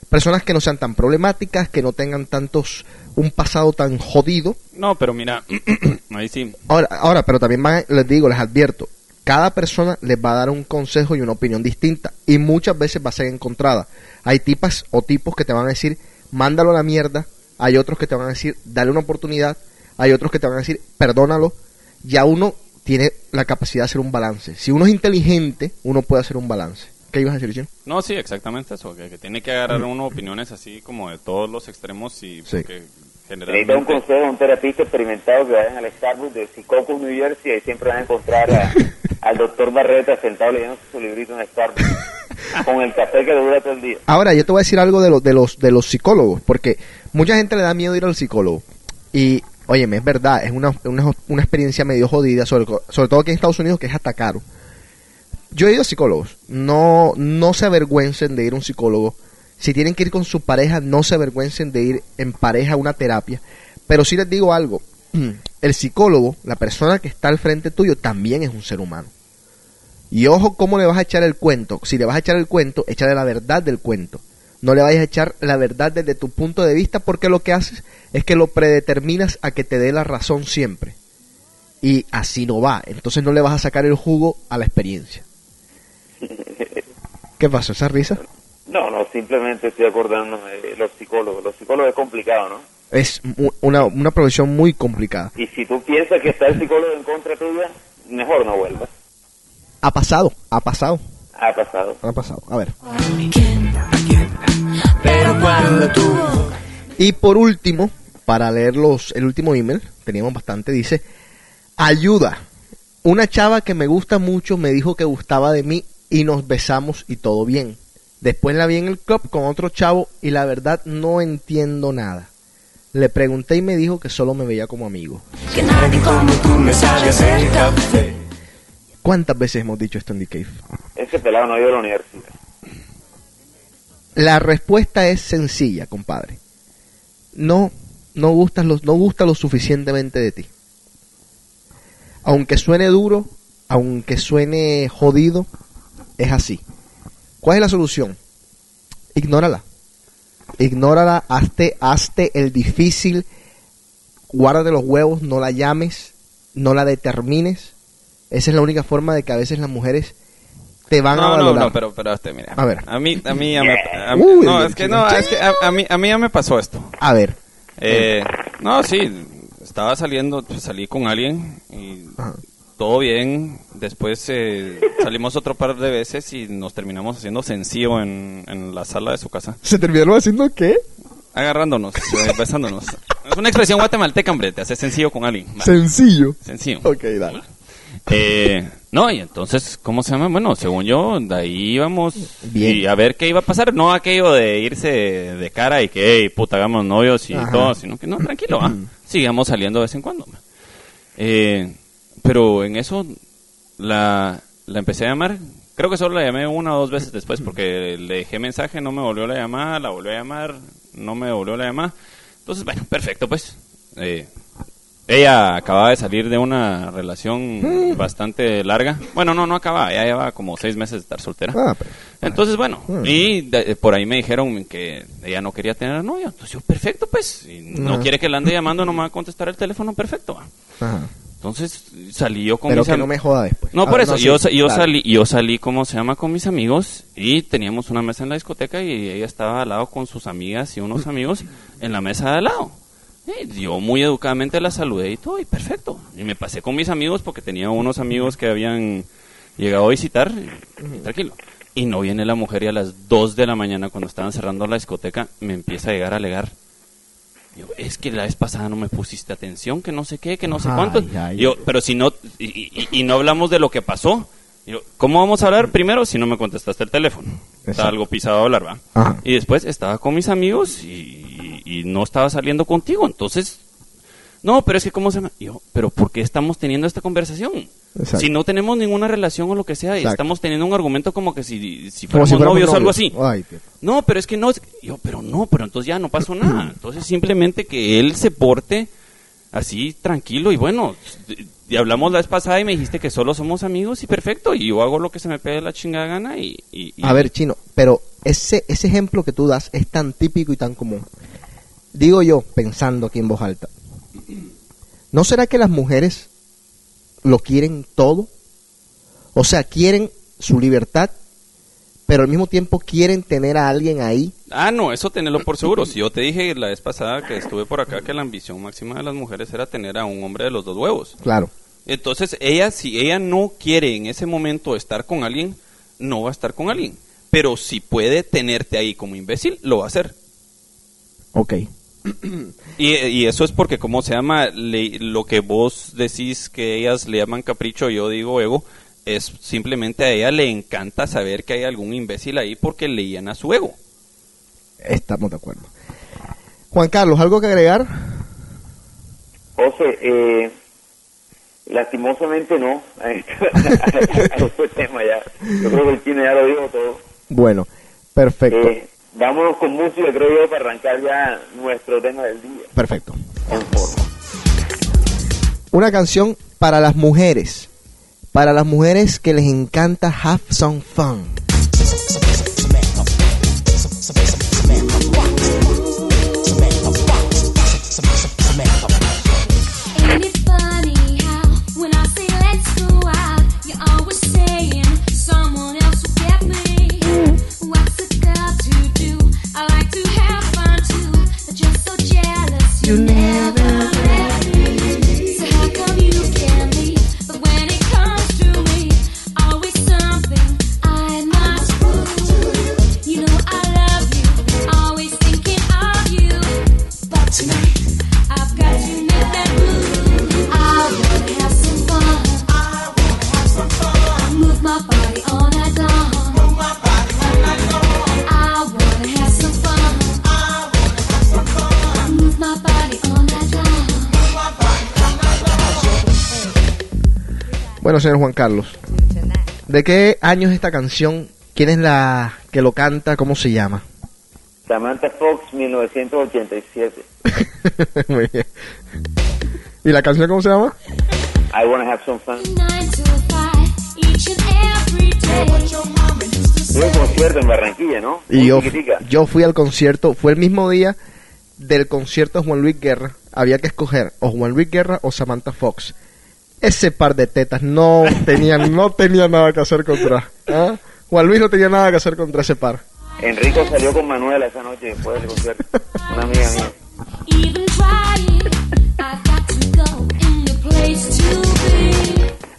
F: Personas que no sean tan problemáticas, que no tengan tantos, un pasado tan jodido,
B: No, pero mira, (clears throat) ahí sí.
F: Ahora, ahora, pero también van- les digo, les advierto, cada persona les va a dar un consejo y una opinión distinta y muchas veces va a ser encontrada. Hay tipas o tipos que te van a decir, mándalo a la mierda, hay otros que te van a decir, dale una oportunidad, hay otros que te van a decir, perdónalo. Ya uno tiene la capacidad de hacer un balance. Si uno es inteligente, uno puede hacer un balance. ¿Qué ibas a decir, Chino?
B: No, sí, exactamente eso, que, que tiene que agarrar uno opiniones así como de todos los extremos y
F: Sí.
B: porque
G: Necesita un
B: generalmente...
G: consejo de un terapista experimentado que vayan al Starbucks de Secaucus, New Jersey, y siempre van a encontrar a- al doctor Barreta sentado leyendo su librito en Starbucks, (laughs) con el café que le dura todo el día.
F: Ahora, yo te voy a decir algo de, los de, los, de los psicólogos, porque mucha gente le da miedo ir al psicólogo. Y, óyeme, es verdad, es una, una, una experiencia medio jodida, sobre, todo aquí en Estados Unidos, que es hasta caro. Yo he ido a psicólogos, no, no se avergüencen de ir a un psicólogo. Si tienen que ir con su pareja, no se avergüencen de ir en pareja a una terapia. Pero sí les digo algo, (clears throat) el psicólogo, la persona que está al frente tuyo, también es un ser humano. Y ojo cómo le vas a echar el cuento. Si le vas a echar el cuento, échale la verdad del cuento. No le vayas a echar la verdad desde tu punto de vista porque lo que haces es que lo predeterminas a que te dé la razón siempre. Y así no va. Entonces no le vas a sacar el jugo a la experiencia. (laughs) ¿Qué pasó? ¿Esa risa?
G: No, no, simplemente estoy acordándome de los psicólogos. Los psicólogos es complicado, ¿no?
F: Es una, una profesión muy complicada.
G: Y si tú piensas que está el psicólogo en contra tuya, mejor no vuelvas.
F: Ha pasado, ha pasado,
G: Ha pasado.
F: ha pasado. A ver.
I: Pero cuando tú
F: Y por último, para leer los, el último email, teníamos bastante, dice, ayuda. Una chava que me gusta mucho me dijo que gustaba de mí y nos besamos y todo bien. Después la vi en el club con otro chavo y la verdad no entiendo nada. Le pregunté y me dijo que solo me veía como amigo.
I: que nadie como tú me sabe hacer café.
F: ¿Cuántas veces hemos dicho esto en The Cave?
G: Ese pelado no ha ido a la universidad.
F: La respuesta es sencilla, compadre. No, no gustas lo, no gusta lo suficientemente de ti. Aunque suene duro, aunque suene jodido, es así. ¿Cuál es la solución? Ignórala. Ignórala, hazte, hazte el difícil, guárdate los huevos, no la llames, no la determines. Esa es la única forma de que a veces las mujeres te van a
B: No, no,
F: valorar.
B: no, pero, pero, este, mira.
F: A ver.
B: A mí, a mí ya me... a mí-
F: Uy,
B: no, es que no, es que a, a mí, a mí ya me pasó esto.
F: A ver.
B: Eh, no, sí, estaba saliendo, pues, salí con alguien y
F: Ajá.
B: todo bien. Después eh, salimos otro par de veces y nos terminamos haciendo sencillo en, en la sala de su casa.
F: ¿Se terminaron haciendo qué?
B: Agarrándonos, eh, besándonos. Es una expresión guatemalteca, hombre, te haces sencillo con alguien.
F: Sencillo.
B: sencillo.
F: Ok, dale.
B: Eh, no, y entonces, ¿cómo se llama? Bueno, según yo, de ahí íbamos
F: Bien.
B: y a ver qué iba a pasar. No aquello de irse de cara y que, hey, puta, hagamos novios y
F: Ajá.
B: todo, sino que no, tranquilo, ¿ah? sigamos saliendo de vez en cuando. Eh, pero en eso la, la empecé a llamar. Creo que solo la llamé una o dos veces después porque le dejé mensaje, no me volvió la llamada, la volvió a llamar, no me volvió la llamada. Entonces, bueno, perfecto, pues. Eh, ella acababa de salir de una relación bastante larga. Bueno, no, no acababa, ya llevaba como seis meses de estar soltera.
F: Ah, pero-
B: Entonces, bueno,
F: Mm.
B: y de- por ahí me dijeron que ella no quería tener novio. Entonces yo, perfecto, pues. Si no
F: Ajá.
B: quiere que la ande llamando, no me va a contestar el teléfono, perfecto. va.
F: Ajá.
B: Entonces salí yo con
F: Pero
B: mis
F: que
B: am-
F: no me joda después.
B: no,
F: Ah,
B: por eso,
F: sí,
B: yo, sa- yo,
F: claro.
B: salí, yo salí, ¿cómo se llama? Con mis amigos y teníamos una mesa en la discoteca y ella estaba al lado con sus amigas y unos amigos en la mesa de al lado. Y yo muy educadamente la saludé y todo, y perfecto. Y me pasé con mis amigos porque tenía unos amigos que habían llegado a visitar, y, y tranquilo. Y no viene la mujer y a las 2 de la mañana, cuando estaban cerrando la discoteca, me empieza a llegar a alegar. Yo, es que la vez pasada no me pusiste atención, que no sé qué, que no sé cuánto.
F: ay,
B: yo,
F: ay.
B: pero si no, y, y- y no hablamos de lo que pasó. Yo, ¿Cómo vamos a hablar primero si no me contestaste el teléfono? Está algo pisado a hablar, ¿va?
F: Ajá.
B: Y después estaba con mis amigos y, y no estaba saliendo contigo. Entonces, no, pero es que, ¿cómo se llama? Yo, ¿pero por qué estamos teniendo esta conversación?
F: Exacto.
B: Si no tenemos ninguna relación o lo que sea, y
F: Exacto.
B: estamos teniendo un argumento como que si, si fuéramos
F: si fuéramos
B: novios o algo así.
F: Ay.
B: No, pero es que no. es- Yo, pero no, pero entonces ya no pasó nada. (clears throat) Entonces simplemente que él se porte así tranquilo y bueno. Y hablamos la vez pasada y me dijiste que solo somos amigos y perfecto. Y yo hago lo que se me pegue la chingada gana y. y- y-
F: A ver, chino, pero ese, ese ejemplo que tú das es tan típico y tan común. Digo yo, pensando aquí en voz alta, ¿no será que las mujeres lo quieren todo? O sea, quieren su libertad, pero al mismo tiempo quieren tener a alguien ahí.
B: Ah, no, eso tenerlo por seguro. Si yo te dije la vez pasada que estuve por acá que la ambición máxima de las mujeres era tener a un hombre de los dos huevos.
F: Claro.
B: Entonces, ella, si ella no quiere en ese momento estar con alguien, no va a estar con alguien. Pero si puede tenerte ahí como imbécil, lo va a hacer.
F: Ok.
B: Y, y eso es porque, ¿cómo se llama? Le- lo que vos decís que ellas le llaman capricho, yo digo ego, es simplemente a ella le encanta saber que hay algún imbécil ahí porque le llena su ego.
F: Estamos de acuerdo. Juan Carlos, ¿algo que agregar?
G: José, eh, lastimosamente no. (laughs) A este tema ya. Yo creo que el chino ya lo dijo todo.
F: Bueno, perfecto.
G: Eh, vámonos con música, creo yo, para arrancar ya nuestro tema del día.
F: Perfecto.
G: En forma.
F: Una canción para las mujeres. Para las mujeres que les encanta have some fun.
I: You never
F: Bueno, señor Juan Carlos, ¿de qué año es esta canción? ¿Quién es la que lo canta? ¿Cómo se llama?
G: Samantha Fox, 1987. (laughs)
F: Muy bien. ¿Y la canción cómo se llama?
G: I wanna have some fun. Tuve un concierto en Barranquilla, ¿no?
F: Y yo, yo fui al concierto, fue el mismo día del concierto de Juan Luis Guerra. Había que escoger o Juan Luis Guerra o Samantha Fox. Ese par de tetas no tenía, no tenía nada que hacer contra. ¿ah? Juan Luis no tenía nada que hacer contra ese par.
G: Enrico salió con Manuela esa noche después del concierto. Una amiga mía.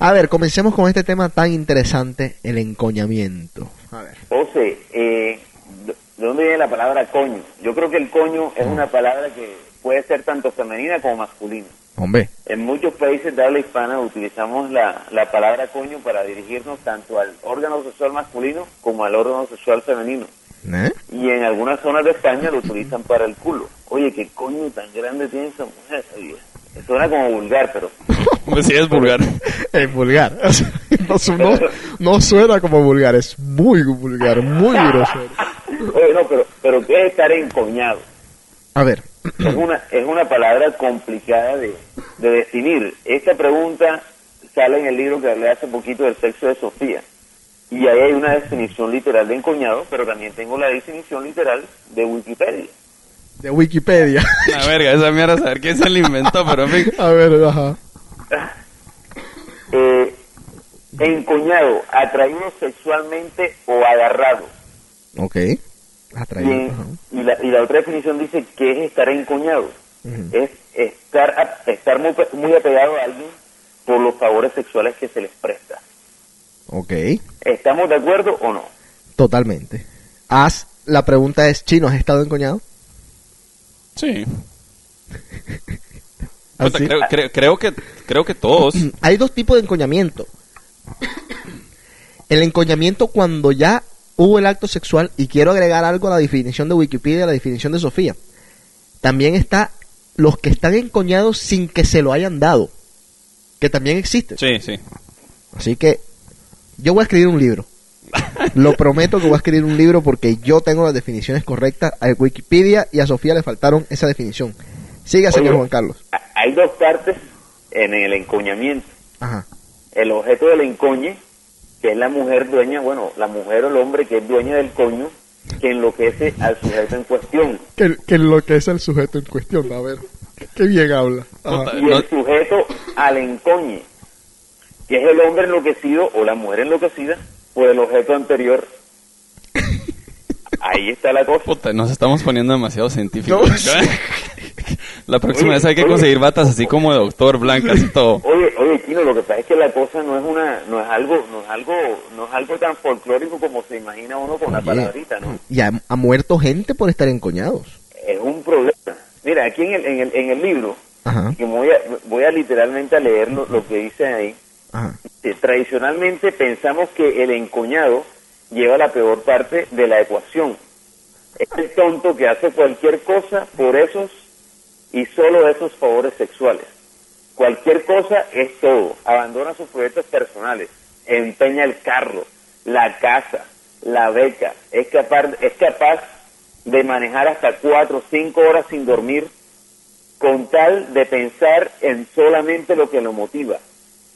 F: A ver, comencemos con este tema tan interesante, el encoñamiento. A ver.
G: José, eh, ¿de de dónde viene la palabra coño? Yo creo que el coño es una palabra que puede ser tanto femenina como masculina.
F: Hombre,
G: En muchos países de habla hispana utilizamos la, la palabra coño para dirigirnos tanto al órgano sexual masculino como al órgano sexual femenino.
F: ¿eh?
G: Y en algunas zonas de España lo utilizan para el culo. Oye, qué coño tan grande tiene esa mujer. Oye, suena como vulgar, pero (laughs)
B: sí, es vulgar.
F: Es vulgar. (laughs) No suena como vulgar, es muy vulgar, muy grosero.
G: Oye, no, pero, pero ¿qué es estar encoñado?
F: A ver,
G: Es una, es una palabra complicada de, de definir. Esta pregunta sale en el libro que hablé hace poquito del sexo de Sofía. Y ahí hay una definición literal de encoñado, pero también tengo la definición literal de Wikipedia.
F: de Wikipedia.
B: La verga, esa mierda, saber quién se la inventó, pero en fin. (laughs)
F: A ver, ajá. (laughs)
G: Eh, encoñado, atraído sexualmente o agarrado.
F: Ok.
G: Y,
F: Atraído.
G: en-
F: ajá.
G: y la, y la otra definición dice que es estar encoñado. Es estar, a- estar muy, muy apegado a alguien por los favores sexuales que se les presta.
F: Ok.
G: ¿Estamos de acuerdo o no?
F: Totalmente. Haz, la pregunta es, ¿Chino has estado encoñado?
B: Sí. (laughs) Creo, creo que, creo que todos. (clears throat)
F: Hay dos tipos de encoñamiento. El encoñamiento cuando ya hubo el acto sexual, y quiero agregar algo a la definición de Wikipedia, a la definición de Sofía. También está los que están encoñados sin que se lo hayan dado, que también existe.
B: Sí, sí.
F: Así que yo voy a escribir un libro. Lo prometo que voy a escribir un libro porque yo tengo las definiciones correctas. A Wikipedia y a Sofía le faltaron esa definición. Siga, señor
G: Oye.
F: Juan Carlos.
G: Hay dos partes en el encoñamiento.
F: Ajá.
G: El objeto del encoñe, que es la mujer dueña, bueno, la mujer o el hombre que es dueña del coño, que enloquece al sujeto en cuestión.
F: Que, que enloquece el sujeto en cuestión. A ver, qué bien habla. Ajá.
G: Y el sujeto al encoñe, que es el hombre enloquecido o la mujer enloquecida por el objeto anterior. Ahí está la cosa.
B: Puta, nos estamos poniendo demasiado científicos.
F: No. (laughs)
B: La próxima
G: Oye,
B: vez hay que
G: oye.
B: conseguir batas así como de doctor, blancas y todo.
G: Oye, oye, Chino, lo que pasa es que la cosa no es una, no es algo, no es algo, no es algo tan folclórico como se imagina uno con la palabrita, ¿no?
F: Y ha, ha muerto gente por estar encoñados.
G: Es un problema. Mira, aquí en el, en el, en el libro,
F: Ajá.
G: que voy a, voy a literalmente a leer lo, lo que dice ahí,
F: Ajá.
G: tradicionalmente pensamos que el encoñado lleva la peor parte de la ecuación. Es el tonto que hace cualquier cosa por esos y solo esos favores sexuales. Cualquier cosa es todo. Abandona sus proyectos personales, empeña el carro, la casa, la beca. Es capaz, es capaz de manejar hasta cuatro o cinco horas sin dormir con tal de pensar en solamente lo que lo motiva,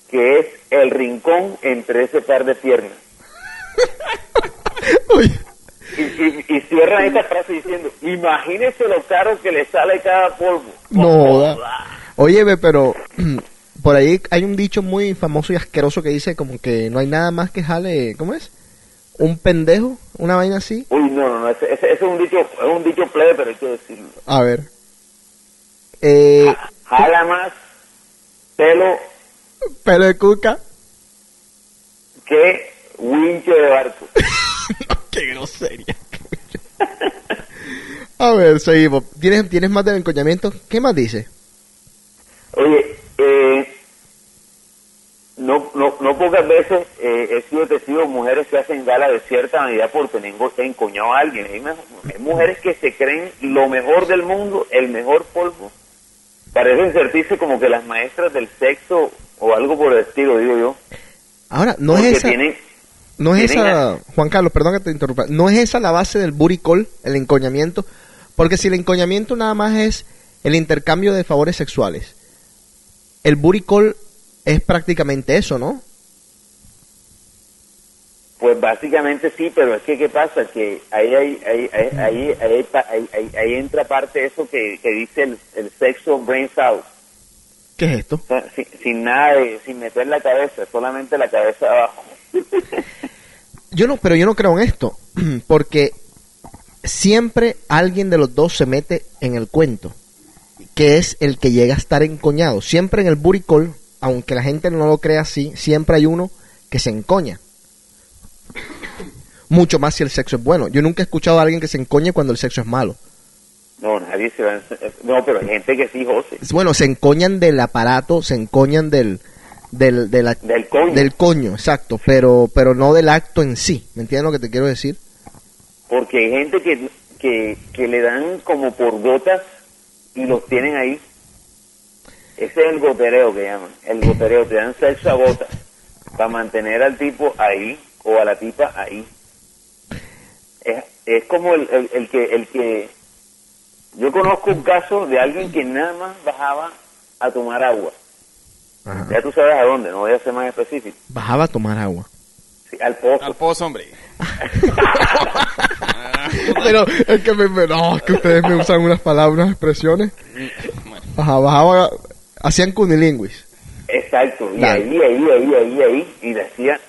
G: que es el rincón entre ese par de piernas. (laughs)
F: Oye,
G: Y, y, y cierran esta frase diciendo, imagínese lo caro que le sale cada polvo.
F: No. Oye, ve, pero (clears throat) por ahí hay un dicho muy famoso y asqueroso que dice como que no hay nada más que jale, ¿cómo es? Un pendejo, una vaina así.
G: Uy, no, no, no, ese, ese- ese es un dicho, es un dicho plebe, pero hay que decirlo.
F: A ver. Eh,
G: Jala más pelo
F: pelo de cuca.
G: que winche de barco. (laughs)
F: Qué grosería. A ver, seguimos. ¿Tienes, ¿Tienes más del encoñamiento? ¿Qué más dice?
G: Oye, eh, no, no, no pocas veces eh, he sido testigo de mujeres que hacen gala de cierta vanidad por tener enco- encoñado a alguien. Hay, mujeres que se creen lo mejor del mundo, el mejor polvo. Parecen sentirse como que las maestras del sexo o algo por el estilo, digo yo.
F: Ahora, no
G: porque
F: es esa...
G: tienen,
F: No es esa, Juan Carlos, perdón que te interrumpa, no es esa la base del booty call, el encoñamiento, porque si el encoñamiento nada más es el intercambio de favores sexuales, el booty call es prácticamente eso, ¿no?
G: Pues básicamente sí, pero es que ¿qué pasa? Que ahí, ahí, ahí, ahí, ahí, ahí, ahí- ahí- ahí entra parte de eso que, que dice el, el sexo brain out.
F: ¿Qué ¿Qué es esto?
G: Sin, sin nada de, sin meter la cabeza, solamente la cabeza abajo.
F: Yo no, pero yo no creo en esto, (clears throat) porque siempre alguien de los dos se mete en el cuento, que es el que llega a estar encoñado. Siempre en el buricol, aunque la gente no lo crea así, siempre hay uno que se encoña. Mucho más si el sexo es bueno. Yo nunca he escuchado a alguien que se encoñe cuando el sexo es malo.
G: No, nadie se va a... No, pero hay gente que sí, José.
F: Bueno, se encoñan del aparato, se encoñan del del, de la-
G: Del coño.
F: del coño, exacto, pero pero no del acto en sí. ¿Me entiendes lo que te quiero decir?
G: Porque hay gente que, que, que le dan como por gotas y los tienen ahí. Ese es el gotereo que llaman. El gotereo, te dan sexo a gotas para mantener al tipo ahí o a la tipa ahí. Es, es como el, el, el que el que yo conozco un caso de alguien que nada más bajaba a tomar agua.
F: Ajá.
G: Ya tú sabes a dónde, no voy a ser más específico.
F: Bajaba a tomar agua.
G: Sí, al pozo.
B: Al pozo, hombre. (laughs)
F: Pero es que me, me- no, es que ustedes me usan unas palabras, expresiones. Ajá, bajaba, hacían cunilingüis.
G: Exacto, y
F: Dale.
G: ahí, ahí, ahí, ahí, ahí, y decía,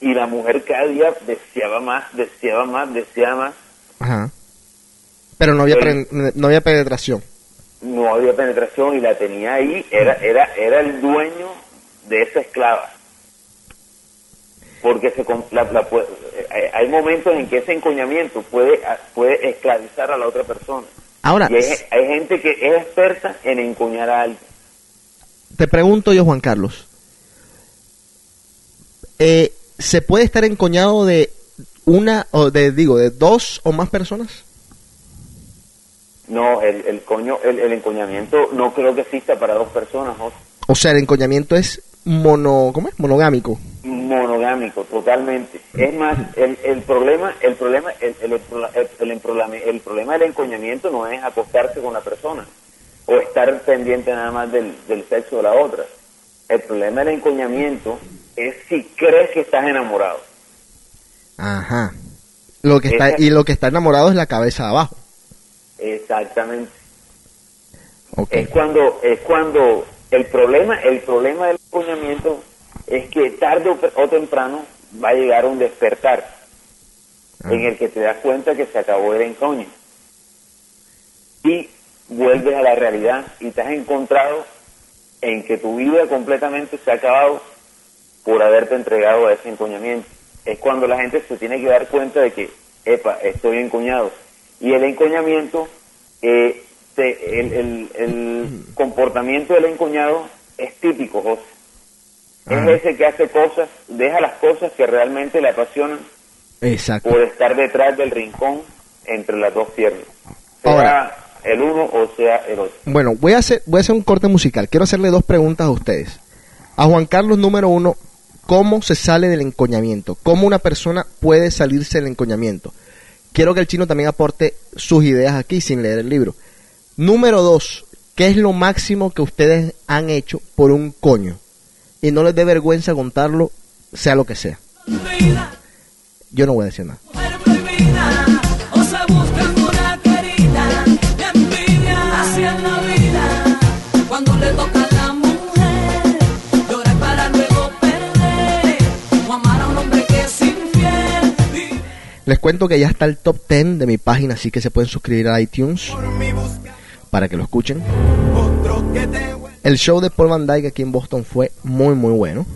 G: y la mujer cada día deseaba más, deseaba más, deseaba más,
F: Ajá. Pero no había, pre- no había penetración.
G: No había penetración y la tenía ahí, era, era, era el dueño de esa esclava. Porque se, con- la- la eh, hay- hay momentos en que ese encoñamiento puede, puede esclavizar a la otra persona.
F: Ahora,
G: Y hay, hay gente que es experta en encoñar a alguien.
F: te pregunto yo, Juan Carlos. Eh, ¿Se puede estar encoñado de una, o de, digo, de dos o más personas?
G: No, el, el coño, el, el encoñamiento no creo que exista para dos personas, José.
F: O sea, el encoñamiento es mono, ¿cómo es? Monogámico.
G: monogámico totalmente es más el, el problema el problema el, el, el, el, el- el problema del encoñamiento no es acostarse con la persona o estar pendiente nada más del, del sexo de la otra el problema del encoñamiento es si crees que estás enamorado
F: Ajá. Lo que está,
G: Esa-
F: y lo que está enamorado es la cabeza de abajo.
G: Exactamente es cuando es cuando el problema el problema del encoñamiento es que tarde o, o temprano va a llegar un despertar
F: Ah.
G: en el que te das cuenta que se acabó el encoño y vuelves a la realidad y te has encontrado en que tu vida completamente se ha acabado por haberte entregado a ese encoñamiento. Es cuando la gente se tiene que dar cuenta de que, epa, estoy encoñado. Y el encoñamiento, eh, te- el, el- el (clears throat) comportamiento del encoñado es típico, José. Es ese que hace cosas, deja las cosas que realmente le apasionan
F: Exacto.
G: por estar detrás del rincón entre las dos piernas. Sea
F: Ahora.
G: el uno o sea el otro.
F: Bueno, voy a hacer, voy a hacer un corte musical. Quiero hacerle dos preguntas a ustedes. A Juan Carlos, número uno, ¿cómo se sale del encoñamiento? ¿Cómo una persona puede salirse del encoñamiento? Quiero que el chino también aporte sus ideas aquí sin leer el libro. Número dos, ¿qué es lo máximo que ustedes han hecho por un coño? Y no les dé vergüenza contarlo, sea lo que sea. Yo no voy a decir nada. Les cuento que ya está el top 10 de mi página, así que se pueden suscribir a iTunes para que lo escuchen. El show de Paul Van Dyke aquí en Boston fue muy muy bueno.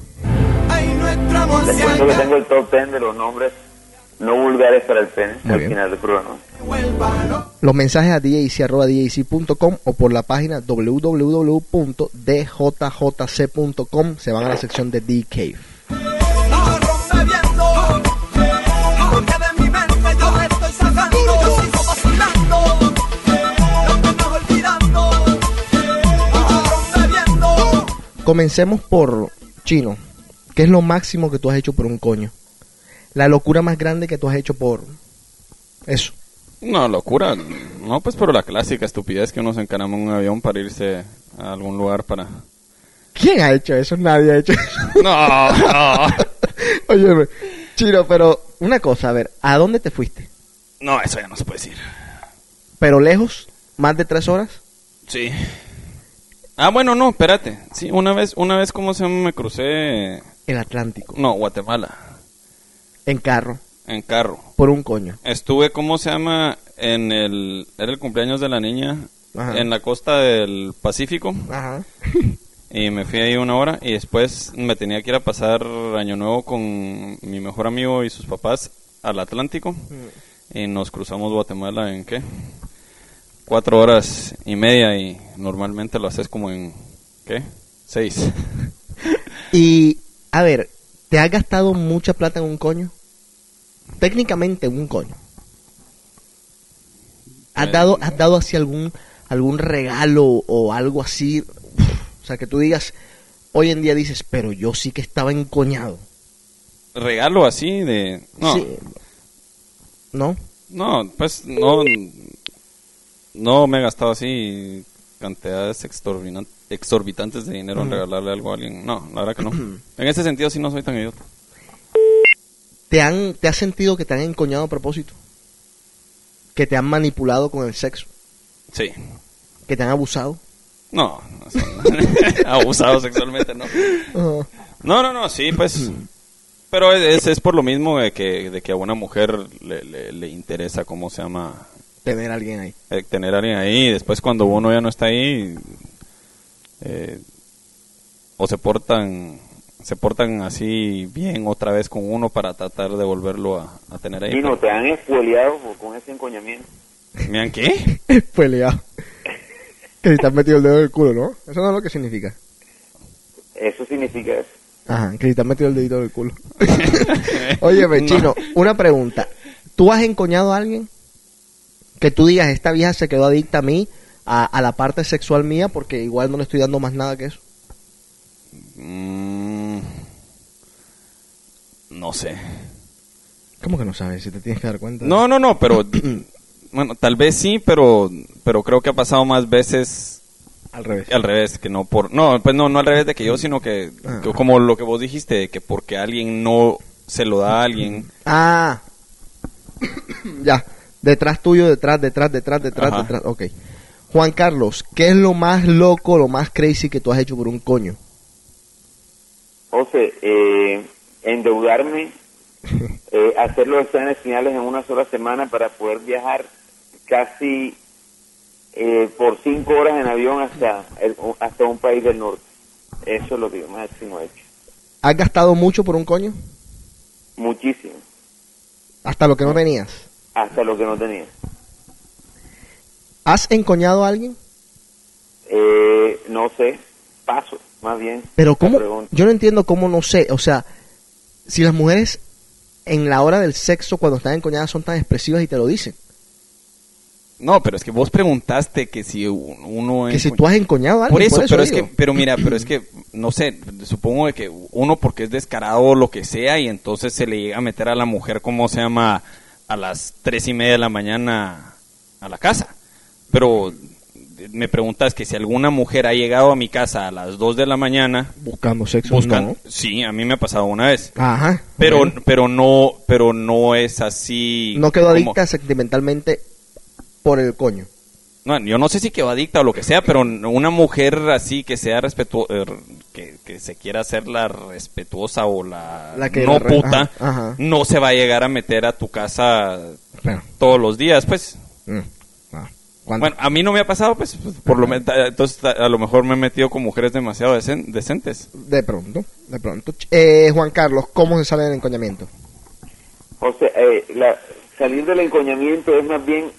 G: Les cuento que tengo el top 10 de los nombres no vulgares para el pene
F: Muy
G: al
F: bien.
G: final del programa.
F: Los mensajes a djc.com o por la página www.djjc.com se van a la sección de D-Cave. Comencemos por Chino. ¿Qué es lo máximo que tú has hecho por un coño? La locura más grande que tú has hecho por eso.
B: No, locura. No, pues pero la clásica estupidez que uno se encarama en un avión para irse a algún lugar para...
F: ¿Quién ha hecho eso? Nadie ha hecho eso. (laughs)
B: No, no. (laughs)
F: Oye, Chino, pero una cosa, a ver, ¿a dónde te fuiste?
B: No, eso ya no se puede decir.
F: ¿Pero lejos? ¿Más de tres horas?
B: Sí. Ah, bueno, no, espérate. Sí, una vez, una vez, ¿cómo se llama? Me crucé...
F: El Atlántico.
B: No, Guatemala,
F: En carro.
B: en carro.
F: Por un coño.
B: Estuve, ¿cómo se llama? En el... Era el cumpleaños de la niña.
F: Ajá.
B: En la costa del Pacífico.
F: Ajá.
B: Y me fui ahí una hora y después me tenía que ir a pasar Año Nuevo con mi mejor amigo y sus papás al Atlántico. Y nos cruzamos Guatemala en qué? Cuatro horas y media y normalmente lo haces como en ¿qué? Seis.
F: Y, a ver, ¿te has gastado mucha plata en un coño? Técnicamente un coño. ¿Has
B: Eh,
F: dado, has dado así algún, algún regalo o algo así? O sea, que tú digas, hoy en día dices, pero yo sí que estaba encoñado.
B: Regalo así de... No,
F: Sí. ¿No?
B: no, pues no... No me he gastado así cantidades exorbitantes de dinero en regalarle algo a alguien. No, la verdad que no. En ese sentido sí no soy tan idiota.
F: ¿Te, han, ¿Te has sentido que te han encoñado a propósito? ¿Que te han manipulado con el sexo?
B: Sí.
F: ¿Que te han abusado?
B: No, no son- (laughs) abusado sexualmente, no. No, no, no, sí, pues. Pero es, es por lo mismo de que, de que a una mujer le, le, le interesa, ¿cómo se llama?
F: Tener a alguien ahí.
B: Eh, tener a alguien ahí. Y después, cuando uno ya no está ahí, eh, o se portan se portan así bien otra vez con uno para tratar de volverlo a, a tener ahí.
G: Y no te han espoleado por- con ese encoñamiento.
B: ¿Miran qué? (laughs)
F: Peleado. que te has metido el dedo en el culo, ¿no? Eso no es lo que significa.
G: Eso significa eso.
F: Ajá, que si te has metido el dedito en el culo. (laughs) Oye, chino, una pregunta. ¿Tú has encoñado a alguien? Que tú digas, esta vieja se quedó adicta a mí, a, a la parte sexual mía, porque igual no le estoy dando más nada que eso.
B: Mm, no sé.
F: ¿Cómo que no sabes? Si te tienes que dar cuenta.
B: No, no, no, pero (clears throat) bueno, tal vez sí, pero pero creo que ha pasado más veces
F: Al revés.
B: al revés, que no por no, pues no no al revés de que yo, sino que,
F: Ah.
B: que como lo que vos dijiste, que porque alguien no se lo da a alguien,
F: Ah. (coughs) ya. Detrás tuyo, detrás, detrás, detrás, detrás,
B: Ajá.
F: detrás. Ok. Juan Carlos, ¿qué es lo más loco, lo más crazy que tú has hecho por un coño?
G: José, eh, endeudarme, (laughs) eh, hacer los exámenes finales en una sola semana para poder viajar casi eh, por cinco horas en avión hasta, el- hasta un país del norte. Eso es lo que yo máximo he hecho.
F: ¿Has gastado mucho por un coño?
G: Muchísimo,
F: Hasta lo que no tenías.
G: Hasta lo que no tenía.
F: ¿Has encoñado a alguien?
G: Eh, no sé, paso, más bien.
F: Pero cómo, yo no entiendo cómo no sé, o sea, si las mujeres en la hora del sexo cuando están encoñadas son tan expresivas y te lo dicen.
B: no, pero es que vos preguntaste que si un- uno
F: Que
B: es-
F: si tú has encoñado a
B: por
F: alguien,
B: eso, pero es que pero mira, pero es que no sé, supongo de que uno porque es descarado o lo que sea y entonces se le llega a meter a la mujer como se llama a las tres y media de la mañana a la casa. Pero me preguntas que si alguna mujer ha llegado a mi casa a las 2 de la mañana
F: buscando sexo.
B: buscan
F: no.
B: sí a mí me ha pasado una vez
F: Ajá.
B: pero pero no pero no es así
F: no quedó
B: como-
F: adicta sentimentalmente por el coño.
B: No, yo no sé si quedó adicta o lo que sea pero una mujer así que sea respetuosa que, que se quiera hacer la respetuosa o la,
F: La que
B: no
F: la
B: puta
F: ajá, ajá.
B: no se va a llegar a meter a tu casa
F: Bueno,
B: todos los días pues
F: mm, ah,
B: bueno a mí no me ha pasado pues pues, por lo menos entonces a, lo mejor me he metido con mujeres demasiado decen- decentes
F: De pronto, de pronto. Eh, Juan Carlos, ¿cómo se sale del encoñamiento?
G: José, eh, la- salir del encoñamiento es más bien,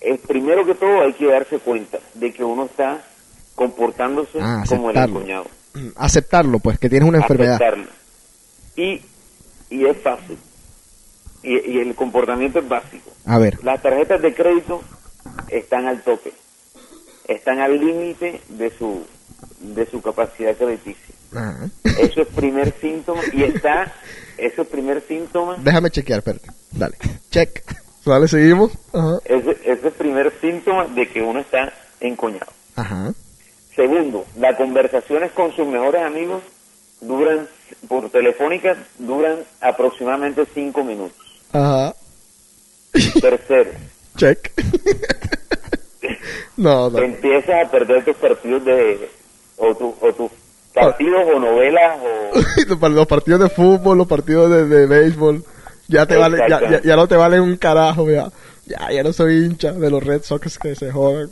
G: es primero que todo hay que darse cuenta de que uno está comportándose
F: Ah,
G: como el.
F: Mm, (clears throat) Aceptarlo, pues, que tienes una enfermedad.
G: Aceptarlo. Y, y es fácil. Y, y el comportamiento es básico.
F: A ver,
G: Las tarjetas de crédito están al tope. Están al límite de su, de su capacidad crediticia.
F: ajá.
G: Eso es primer (laughs) síntoma y está, eso es primer síntoma
F: déjame chequear, espérate. Dale, check. Vale, seguimos. Ajá.
G: Ese, ese es el primer síntoma de que uno está encoñado.
F: Ajá.
G: Segundo, las conversaciones con sus mejores amigos duran, por telefónica, duran aproximadamente cinco minutos.
F: Ajá.
G: Tercero, (laughs)
F: Check. (laughs) no, no.
G: empiezas a perder tus partidos de, o, tu, o tus partidos o novelas o... (laughs)
F: Los partidos de fútbol, los partidos de, de béisbol, ya te vale, ya, ya, ya no te valen un carajo, ya. Ya, ya no soy hincha de los Red Sox que se jodan.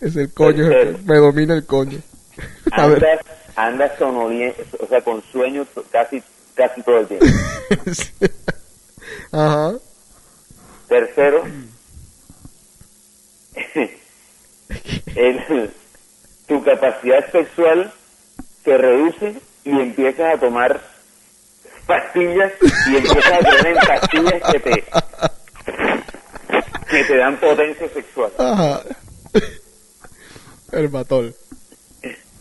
F: Es el coño, me domina el coño. (laughs) A ver.
G: Andas, andas sonoliento, o sea, con sueño casi, casi todo el tiempo. (laughs)
F: Ajá.
G: Tercero, (laughs) el- tu capacidad sexual se reduce y empiezas a tomar pastillas y empiezas a en pastillas que te que te dan potencia sexual.
F: Ajá. El batol.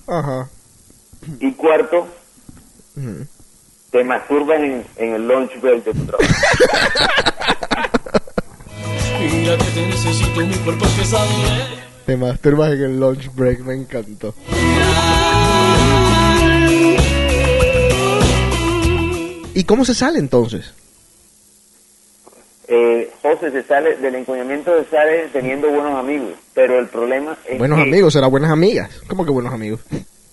F: Ajá.
G: Y cuarto, te masturbas en, en el lunch break de tu trabajo.
J: Mira que te necesito, mi cuerpo es pesado.
F: Te masturbas en el lunch break, me encantó. ¿Y cómo se sale entonces?
G: Eh, José se sale del encoñamiento se sale teniendo buenos amigos, pero el problema es
F: Buenos
G: que,
F: amigos, será buenas amigas. ¿Cómo que buenos amigos?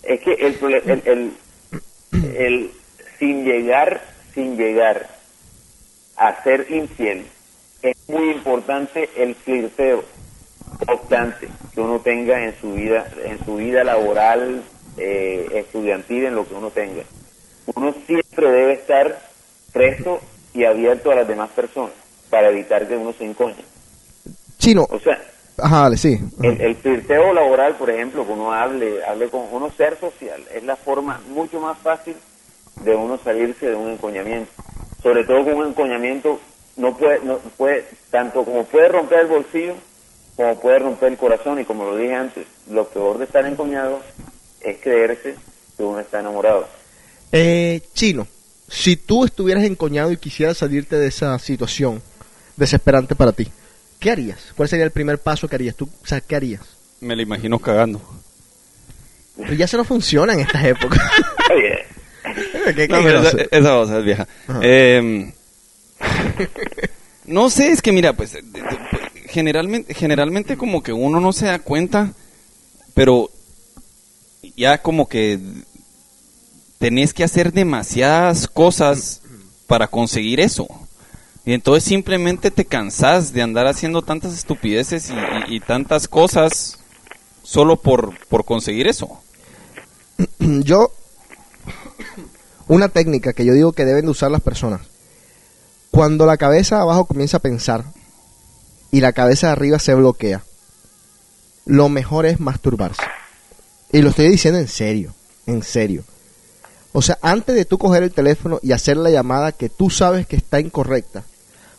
G: es que el, el, el, el- sin llegar sin llegar a ser infiel es muy importante el flirteo constante que uno tenga en su vida en su vida laboral eh, estudiantil en lo que uno tenga uno siempre debe estar presto y abierto a las demás personas para evitar que uno se encoñe
F: Chino.
G: o sea
F: Ajá, dale, sí. Ajá.
G: el, el flirteo laboral, por ejemplo, que uno hable, hable con uno, ser social, es la forma mucho más fácil de uno salirse de un encoñamiento. Sobre todo con un encoñamiento, no puede, no puede, tanto como puede romper el bolsillo, como puede romper el corazón, y como lo dije antes, lo peor de estar encoñado es creerse que uno está enamorado.
F: Eh, Chino, si tú estuvieras encoñado y quisieras salirte de esa situación desesperante para ti, ¿qué harías? ¿Cuál sería el primer paso que harías? ¿Tú, o sea, ¿qué harías?
B: Me la imagino cagando.
F: Pero ya eso no funciona en estas épocas. (laughs)
G: Oye, (laughs)
F: ¿Qué
B: No, pero
F: quieres
B: esa, voz es vieja. Eh, (laughs) no sé, es que mira, pues generalmente, generalmente como que uno no se da cuenta, pero ya como que tenés que hacer demasiadas cosas para conseguir eso. Y entonces simplemente te cansás de andar haciendo tantas estupideces y, tantas cosas solo por, por conseguir eso. (clears throat)
F: yo una técnica que yo digo que deben de usar las personas cuando la cabeza de abajo comienza a pensar y la cabeza de arriba se bloquea lo mejor es masturbarse y lo estoy diciendo en serio en serio o sea antes de tú coger el teléfono y hacer la llamada que tú sabes que está incorrecta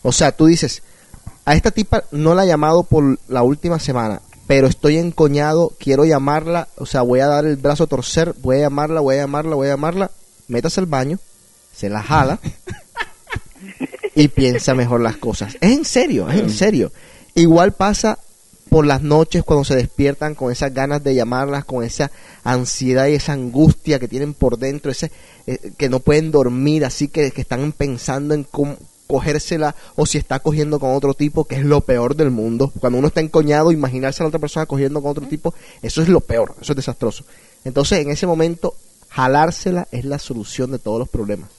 F: o sea tú dices a esta tipa no la he llamado por la última semana, pero estoy encoñado, quiero llamarla, o sea, voy a dar el brazo a torcer, voy a llamarla, voy a llamarla, voy a llamarla, métase al baño, se la jala (laughs) y piensa mejor las cosas. Es en serio, es en serio. Igual pasa por las noches cuando se despiertan con esas ganas de llamarlas, con esa ansiedad y esa angustia que tienen por dentro, ese eh, que no pueden dormir, así que, que están pensando en cómo cogérsela o si está cogiendo con otro tipo, que es lo peor del mundo. Cuando uno está encoñado, imaginarse a la otra persona cogiendo con otro tipo, eso es lo peor, eso es desastroso. Entonces, en ese momento, jalársela es la solución de todos los problemas.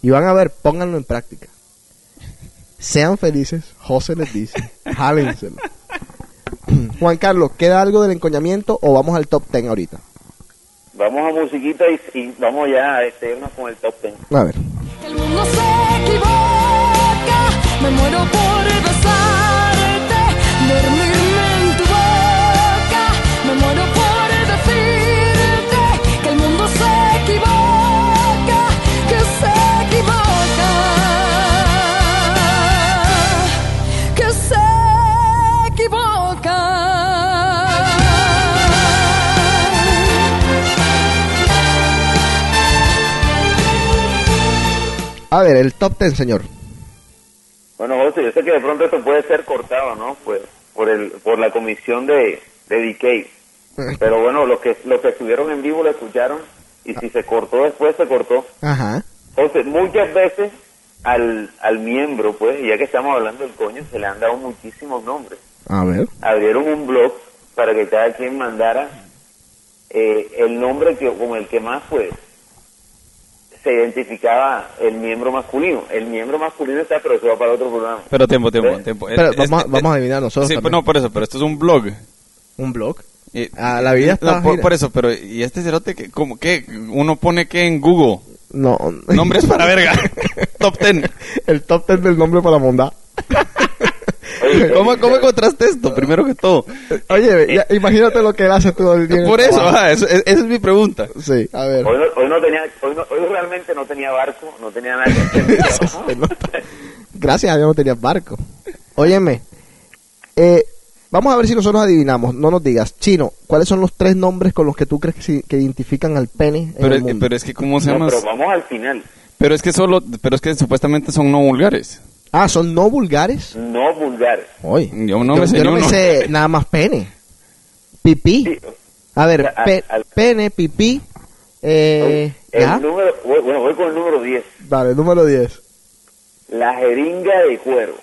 F: Y van a ver, pónganlo en práctica. Sean felices, José les dice, (laughs) jálenselo. Juan Carlos, ¿queda algo del encoñamiento o vamos al top 10 ahorita?
G: vamos a musiquita y, y vamos ya a este, irnos con el top 10.
F: A ver.
I: El mundo se equivoca, me muero por
F: A ver, el top 10, señor.
G: Bueno, José, yo sé que de pronto esto puede ser cortado, ¿no? Pues por el por la comisión de, de Decay. Pero bueno, los que los que estuvieron en vivo lo escucharon y si se cortó después se cortó.
F: Ajá.
G: José, muchas veces al, al miembro, pues, ya que estamos hablando del coño, se le han dado muchísimos nombres.
F: A ver.
G: Abrieron un blog para que cada quien mandara eh, el nombre que con el que más pues se identificaba el miembro masculino. El miembro masculino está, pero eso va para otro programa.
B: Pero tiempo, tiempo,
G: ¿Ves?
B: tiempo.
F: Pero
B: Este-
F: vamos, a, vamos a adivinar nosotros
B: Sí,
F: también.
B: no, por eso, pero esto es un blog.
F: ¿Un blog?
B: Y-
F: Ah, la vida está
B: No, por, eso, pero ¿y este cerote que cómo qué? Uno pone qué en Google?
F: No.
B: Nombres para verga. (laughs) Top 10.
F: El top 10 del nombre para mondá. (laughs)
B: ¿Cómo, ¿Cómo encontraste esto? Primero que todo.
F: Oye, ya- imagínate lo que él hace todo el día. el
B: Por eso, ajá, eso- es- esa es mi pregunta.
F: Sí, a ver.
G: Hoy no, hoy no tenía, hoy, no- hoy realmente no tenía barco, no tenía nada que hacer. (laughs)
F: Gracias a Dios no tenías barco. Óyeme, eh, vamos a ver si nosotros adivinamos. No nos digas, Chino, ¿cuáles son los tres nombres con los que tú crees que, si- que identifican al pene en
B: Pero,
F: el mundo?
B: pero es que cómo se
G: No,
B: llama.
G: pero vamos al final.
B: Pero es que solo, pero es que supuestamente son no vulgares.
F: Ah, ¿son no vulgares?
G: No vulgares.
F: Oye,
B: Yo no
F: yo,
B: me sé
F: yo
B: ni
F: no me
B: uno.
F: sé nada más pene. Pipí.
G: Sí.
F: A ver,
G: Al-
F: pe-
G: al-
F: pene, pipí. Eh,
G: el
F: ¿ya?
G: número, bueno, voy con el número 10.
F: Vale, número 10.
G: La jeringa de cuero.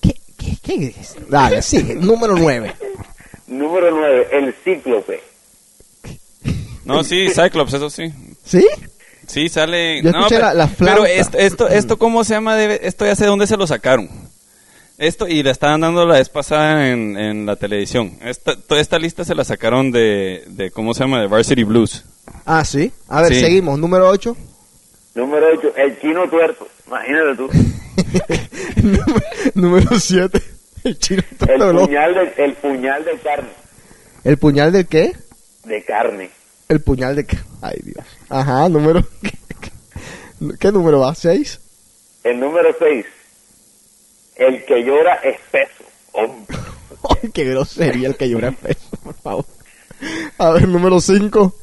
F: ¿Qué, qué, qué es? Dale, sigue. (laughs) número 9.
G: Número 9. El cíclope.
B: No, sí, Cyclops, eso sí.
F: ¿Sí?
B: Sí, sale.
F: Yo
B: no,
F: escuché
B: pero,
F: la- la flauta.
B: pero esto, esto, esto, ¿cómo se llama? Debe- esto ya sé de dónde se lo sacaron. Esto, y la estaban dando la vez pasada en, en la televisión. Esta, toda esta lista se la sacaron de, de, ¿cómo se llama? De Varsity Blues.
F: Ah, sí. A ver,
B: Sí.
F: seguimos. Número 8.
G: Número 8. El chino tuerto. Imagínate tú. (laughs)
F: número 7. El chino
G: El
F: todo loco.
G: puñal, de, el puñal de carne.
F: ¿El puñal del qué?
G: De carne.
F: El puñal de. Ay, Dios. Ajá, número. (laughs) ¿Qué número va? ¿6?
G: El número 6. El que llora espeso. Hombre. (laughs)
F: Ay, qué grosería el que llora peso, por favor. A ver, número 5.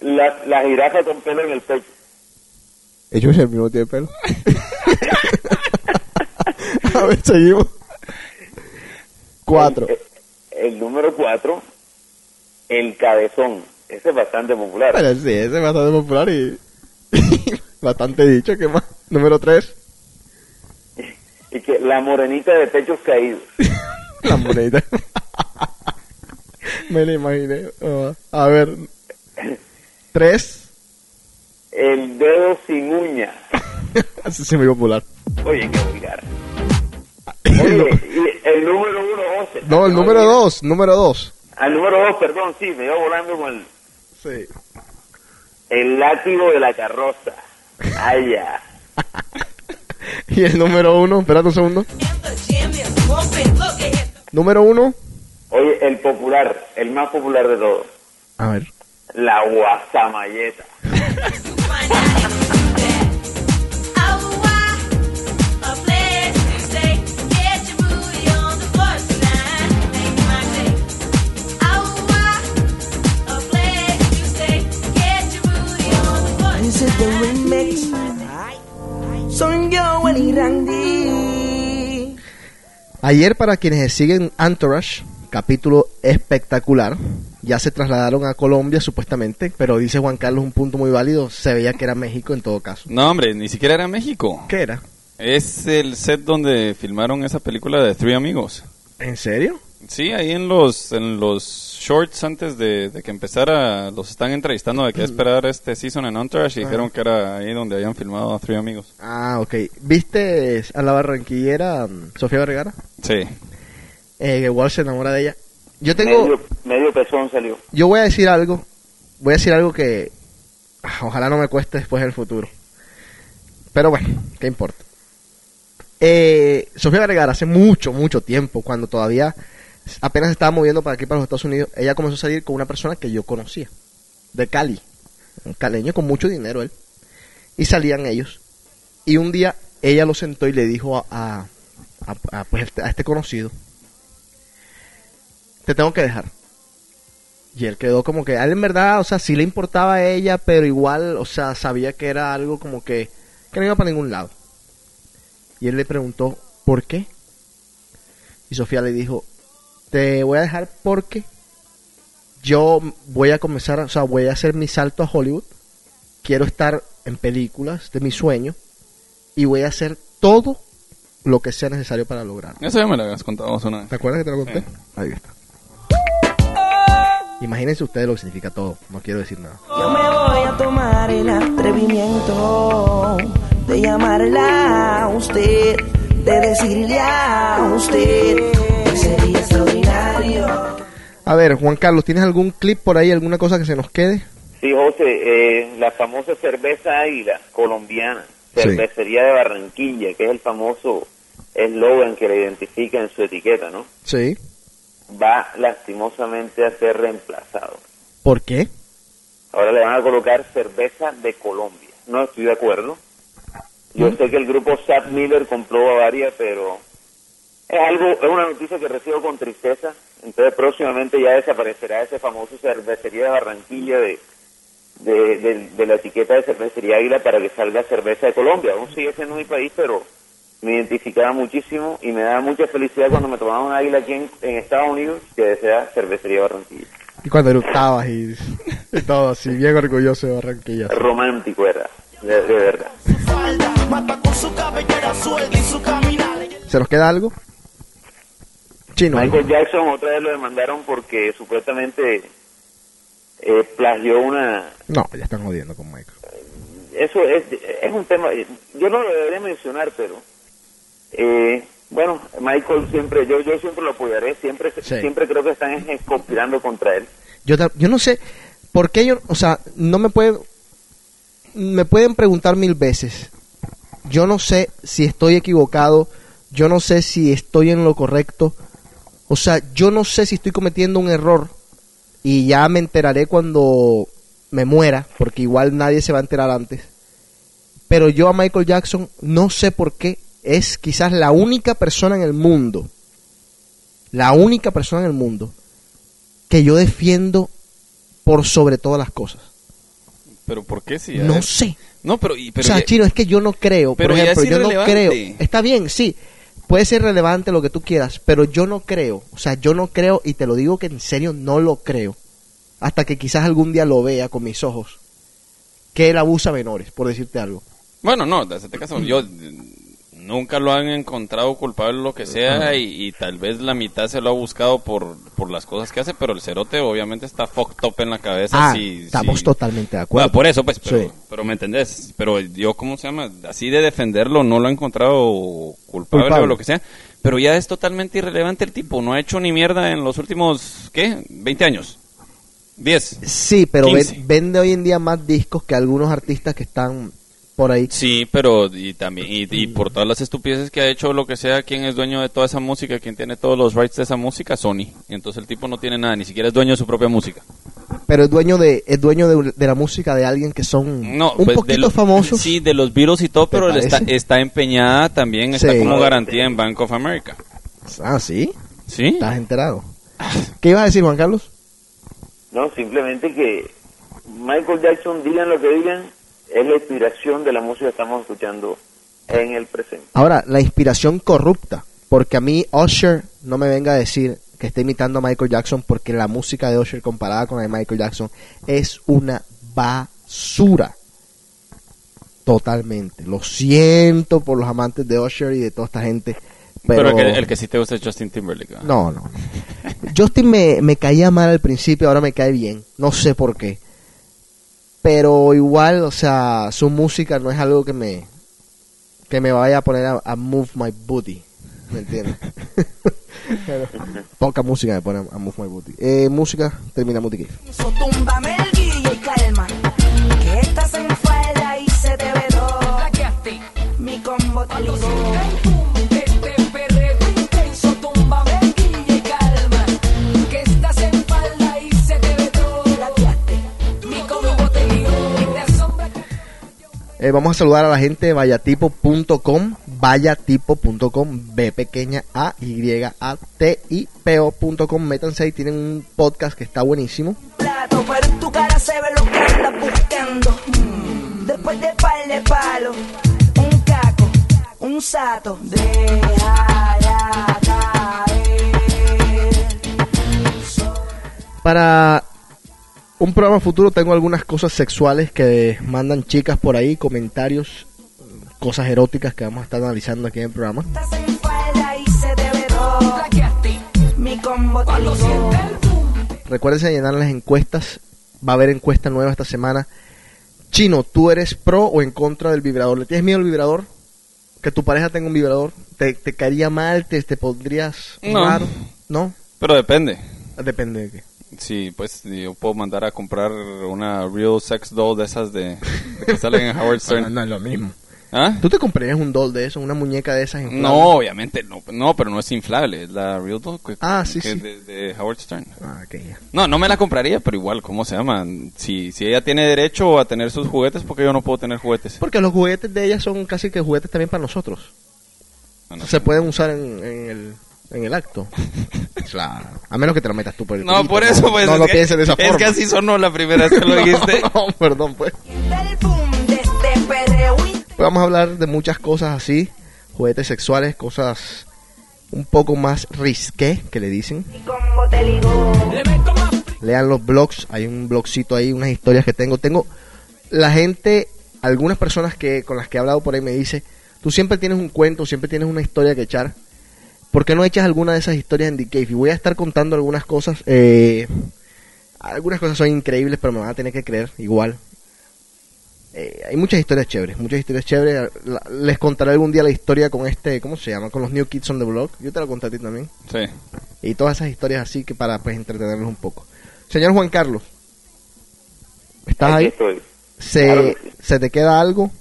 G: La, (laughs) la jirafa con pelo en el pecho.
F: Ellos el mismo tiene pelo. A ver, seguimos. 4.
G: El, el número 4. El cabezón. Ese es bastante popular.
F: Pero sí, ese es bastante popular y. (laughs) bastante dicho. ¿Qué más? Número 3.
G: Y que la morenita de pechos caídos. (laughs)
F: La moneda. (laughs) Me la imaginé. Ah, a ver. 3.
G: El dedo sin uña.
F: Así es muy popular.
G: Oye, qué vulgar. Oye, el número 1, 11.
F: No, el número 2. Número 2.
G: Al número 2, perdón, sí, me iba volando con el,
F: Sí.
G: el látigo de la carroza. Ya. (laughs)
F: Y el número 1. Espérate un segundo. Número 1.
G: Oye, el popular, el más popular de todos.
F: A ver.
G: La guasamayeta. (laughs)
E: This is the remix. Son yo, y Randy.
F: Ayer, para quienes siguen Entourage, capítulo espectacular, ya se trasladaron a Colombia supuestamente, pero dice Juan Carlos un punto muy válido, se veía que era México en todo caso.
B: No, hombre, ni siquiera era México.
F: ¿Qué era?
B: Es el set donde filmaron esa película de Three Amigos.
F: ¿En serio?
B: Sí, ahí en los en los shorts antes de, de que empezara, los están entrevistando de qué esperar este season en Entourage y dijeron que era ahí donde habían filmado a Three Amigos.
F: Ah, ok. ¿Viste a la barranquillera mm, Sofía Vergara?
B: Sí.
F: Eh, que igual se enamora de ella. Yo tengo...
G: Medio, medio pezón salió.
F: Yo voy a decir algo. Voy a decir algo que ah, ojalá no me cueste después en el futuro. Pero bueno, ¿qué importa? Eh, Sofía Vergara hace mucho, mucho tiempo, cuando todavía apenas estaba moviendo para aquí, para los Estados Unidos, ella comenzó a salir con una persona que yo conocía, de Cali. Un caleño con mucho dinero él. Y salían ellos. Y un día ella lo sentó y le dijo a, a- a- a, pues, a este conocido, te tengo que dejar. Y él quedó como que, a él en verdad, o sea, sí le importaba a ella, pero igual, o sea, sabía que era algo como que, que no iba para ningún lado. Y él le preguntó, ¿por qué? Y Sofía le dijo, te voy a dejar porque yo voy a comenzar, o sea, voy a hacer mi salto a Hollywood. Quiero estar en películas de mi sueño y voy a hacer todo lo que sea necesario para lograrlo.
B: Eso ya me lo habías contado vos una vez.
F: ¿Te acuerdas que te lo conté?
B: Sí.
F: Ahí está. Imagínense ustedes lo que significa todo. No quiero decir nada.
K: Yo me voy a tomar el atrevimiento de llamarla a usted, de decirle a usted que sería.
F: A ver, Juan Carlos, ¿tienes algún clip por ahí, alguna cosa que se nos quede?
G: Sí, José, eh, la famosa cerveza Águila colombiana,
F: Sí.
G: cervecería de Barranquilla, que es el famoso eslogan que le identifica en su etiqueta, ¿no?
F: Sí.
G: Va lastimosamente a ser reemplazado.
F: ¿Por qué?
G: Ahora le van a colocar cerveza de Colombia. No estoy de acuerdo. Yo sé que el grupo Sap Miller compró Bavaria, pero es algo, es una noticia que recibo con tristeza. Entonces próximamente ya desaparecerá ese famoso cervecería de Barranquilla de, de, de- de la etiqueta de cervecería Águila para que salga cerveza de Colombia. Aún sigue siendo mi país, pero me identificaba muchísimo y me da mucha felicidad cuando me tomaba un águila aquí en, en Estados Unidos que desea cervecería Barranquilla.
F: Y cuando eructabas y, y todo así, bien orgulloso de Barranquilla.
G: Romántico era, de, de verdad.
F: ¿Se nos queda algo?
G: Michael Jackson otra vez lo demandaron porque supuestamente eh, plagió una...
F: No, ya están jodiendo con Michael.
G: Eso es, es un tema, yo no lo debería mencionar, pero eh, bueno, Michael siempre, yo yo siempre lo apoyaré, siempre
F: Sí.
G: siempre creo que están eh, conspirando contra él.
F: Yo, yo no sé por qué yo, o sea, no me pueden, me pueden preguntar mil veces. Yo no sé si estoy equivocado, yo no sé si estoy en lo correcto. O sea, yo no sé si estoy cometiendo un error y ya me enteraré cuando me muera, porque igual nadie se va a enterar antes. Pero yo a Michael Jackson no sé por qué es quizás la única persona en el mundo, la única persona en el mundo que yo defiendo por sobre todas las cosas.
B: Pero ¿por qué sí?
F: No sé.
B: No, pero, y- pero
F: o sea,
B: ya-
F: Chino, es que yo no creo.
B: Pero
F: por
B: ya
F: ejemplo, yo no creo. Está bien, sí. Puede ser relevante lo que tú quieras, pero yo no creo. O sea, yo no creo y te lo digo que en serio no lo creo. Hasta que quizás algún día lo vea con mis ojos. Que él abusa menores, por decirte algo.
B: Bueno, no, en este caso yo nunca lo han encontrado culpable lo que sea y, y tal vez la mitad se lo ha buscado por, por las cosas que hace, pero el cerote obviamente está fucked up en la cabeza.
F: Ah,
B: si-
F: estamos
B: si-
F: totalmente de acuerdo.
B: Bueno, por eso, pues, pero,
F: Sí.
B: pero me entendés. Pero yo, ¿cómo se llama? Así de defenderlo, no lo he encontrado culpable,
F: Culpable.
B: o lo que sea. Pero ya es totalmente irrelevante el tipo. No ha hecho ni mierda en los últimos, ¿qué? ¿20 años? ¿10?
F: Sí, pero
B: 15.
F: ven- vende hoy en día más discos que algunos artistas que están por ahí.
B: Sí, pero y también y, y por todas las estupideces que ha hecho lo que sea, quién es dueño de toda esa música, quién tiene todos los rights de esa música, Sony. Entonces el tipo no tiene nada, ni siquiera es dueño de su propia música.
F: Pero es dueño de es dueño de, de la música de alguien que son
B: No,
F: un
B: pues, de
F: poquito
B: los-
F: famosos.
B: Sí, de los Beatles y todo,
F: ¿Te
B: pero él está, está empeñada también, está
F: Sí.
B: como garantía en Bank of America.
F: Ah, sí.
B: ¿Sí?
F: ¿Estás enterado? ¿Qué ibas a decir, Juan Carlos?
G: No, simplemente que Michael Jackson, digan lo que digan, es la inspiración de la música que estamos escuchando en el presente.
F: Ahora, la inspiración corrupta. Porque a mí Usher no me venga a decir que está imitando a Michael Jackson porque la música de Usher comparada con la de Michael Jackson es una basura. Totalmente. Lo siento por los amantes de Usher y de toda esta gente. Pero,
B: Pero, el, que, el que sí te gusta es Justin Timberlake. ¿verdad?
F: No, no. Justin me, me caía mal al principio, ahora me cae bien. No sé por qué. Pero igual, o sea, su música no es algo que me que me vaya a poner a, a move my booty. ¿Me entiendes? (laughs) Pero (laughs) poca música me pone a move my booty. Eh, música, termina Booty Cave.
K: So, túmbame el guille y calma. Que estás en falda y se te ve todo. Mi combo te
F: Eh, vamos a saludar a la gente de vayatipo.com, vayatipo.com, B pequeña A, Y, A, T, I, P, O.com. Métanse ahí, tienen un podcast que está buenísimo.
K: plato, pero en tu cara se ve lo que andas buscando. Después de par de palo, un caco, un sato, déjala caer.
F: Para un programa futuro tengo algunas cosas sexuales que mandan chicas por ahí, comentarios, cosas eróticas que vamos a estar analizando aquí en el programa. Recuérdense de llenar las encuestas. Va a haber encuesta nueva esta semana. Chino, ¿tú eres pro o en contra del vibrador? ¿Le tienes miedo al vibrador? Que tu pareja tenga un vibrador. ¿Te, te caería mal? ¿Te, te pondrías
B: No.
F: raro? ¿No?
B: Pero depende.
F: Depende de qué.
B: Sí, pues yo puedo mandar a comprar una real sex doll de esas de, de que salen en (laughs) Howard Stern.
F: No, no es lo mismo.
B: ¿Ah?
F: ¿Tú te comprarías un doll de eso? ¿Una muñeca de esas?
B: No, obviamente no, no, pero no es inflable, es la real doll que,
F: Ah, sí,
B: que
F: sí.
B: es de, de Howard Stern.
F: Ah, ok, ya.
B: No, no me la compraría, pero igual, ¿cómo se llama? Si, si ella tiene derecho a tener sus juguetes, porque yo no puedo tener juguetes?
F: Porque los juguetes de ella son casi que juguetes también para nosotros.
B: Ah, no
F: Se pueden usar en, en el, en el acto. (laughs) claro. A menos que te lo metas tú por el
B: No,
F: culito,
B: por eso, pues.
F: No
B: es
F: lo
B: que-
F: pienses de esa
B: es
F: forma.
B: que así sonó la primera vez que lo (laughs) dijiste. (laughs)
F: no, perdón, pues. Pues vamos a hablar de muchas cosas así. Juguetes sexuales, cosas un poco más risqué, que le dicen.
K: como te ligo.
F: Lean los blogs, hay un blogcito ahí, unas historias que tengo. Tengo la gente, algunas personas que con las que he hablado por ahí me dice, tú siempre tienes un cuento, siempre tienes una historia que echar. ¿Por qué no echas alguna de esas historias en The Cave? Y voy a estar contando algunas cosas. eh, algunas cosas son increíbles, pero me van a tener que creer igual. Eh, hay muchas historias chéveres, muchas historias chéveres. La- les contaré algún día la historia con este, ¿cómo se llama? Con los New Kids on the Block. Yo te la conté a ti también.
B: Sí.
F: Y todas esas historias así que para pues entretenerlos un poco. Señor Juan Carlos, ¿estás
G: Aquí
F: ahí?
G: estoy.
F: ¿Se,
G: Claro que sí.
F: ¿Se te queda algo?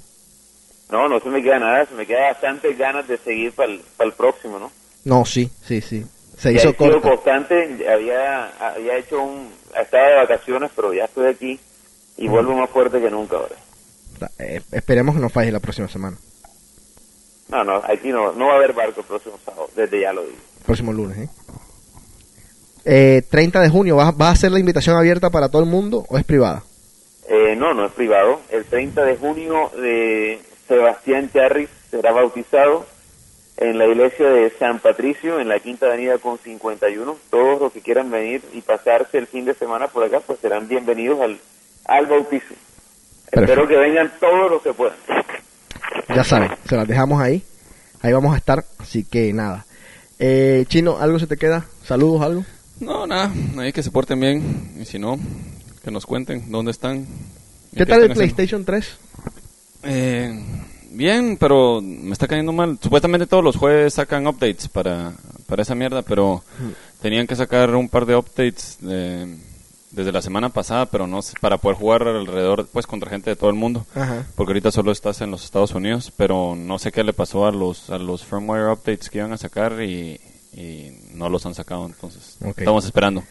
G: No, no se me queda nada, se me queda bastantes ganas de seguir para el, próximo, ¿no?
F: No, sí, sí, sí. Se
G: Ya
F: hizo corto.
G: constante, había, había hecho un, estaba de vacaciones, pero ya estoy aquí y vuelvo más fuerte que nunca ahora.
F: Eh, esperemos que no falle la próxima semana.
G: No, no, aquí no, no va a haber barco el próximo sábado, desde ya lo digo.
F: Próximo lunes, ¿eh? Eh, 30 de junio, ¿vas, ¿vas a hacer la invitación abierta para todo el mundo o es privada?
G: Eh, no, no es privado. El 30 de junio de Sebastián Charris será bautizado en la iglesia de San Patricio, en la Quinta Avenida con 51. Todos los que quieran venir y pasarse el fin de semana por acá, pues serán bienvenidos al, al bautizo. Espero que vengan todos los que puedan.
F: Ya saben, se las dejamos ahí. Ahí vamos a estar, así que nada. Eh, Chino, ¿algo se te queda? ¿Saludos, algo?
B: No, nada, ahí que se porten bien. Y si no, que nos cuenten dónde están.
F: ¿Qué tal el. PlayStation 3?
B: Eh, bien, pero me está cayendo mal. Supuestamente todos los jueves sacan updates para, para esa mierda, pero tenían que sacar un par de updates de- desde la semana pasada, pero no para poder jugar alrededor, pues contra gente de todo el mundo.
F: Ajá.
B: Porque ahorita solo estás en los Estados Unidos, pero no sé qué le pasó a los, a los firmware updates que iban a sacar y, y no los han sacado, entonces
F: Ok.
B: estamos esperando.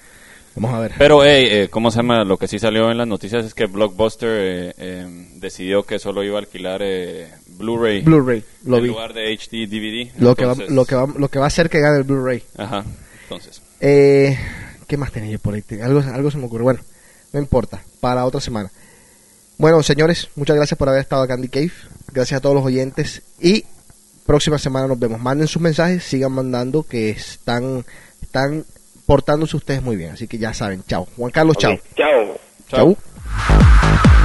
F: Vamos a ver.
B: Pero, hey, eh, ¿cómo se llama? Lo que sí salió en las noticias es que Blockbuster eh, eh, decidió que solo iba a alquilar eh, Blu-ray
F: Blu-ray, lo
B: en
F: vi.
B: lugar de HD DVD.
F: Lo que, va, lo, que va, lo que va a hacer que gane el Blu-ray.
B: Ajá, entonces.
F: Eh, ¿Qué más tenía yo por ahí? Algo, algo se me ocurre. Bueno, no importa. Para otra semana. Bueno, señores, muchas gracias por haber estado en The Cave. Gracias a todos los oyentes. Y próxima semana nos vemos. Manden sus mensajes, sigan mandando que están, están portándose ustedes muy bien. Así que ya saben, chao. Juan Carlos, okay,
G: chao. Chao.
F: Chao.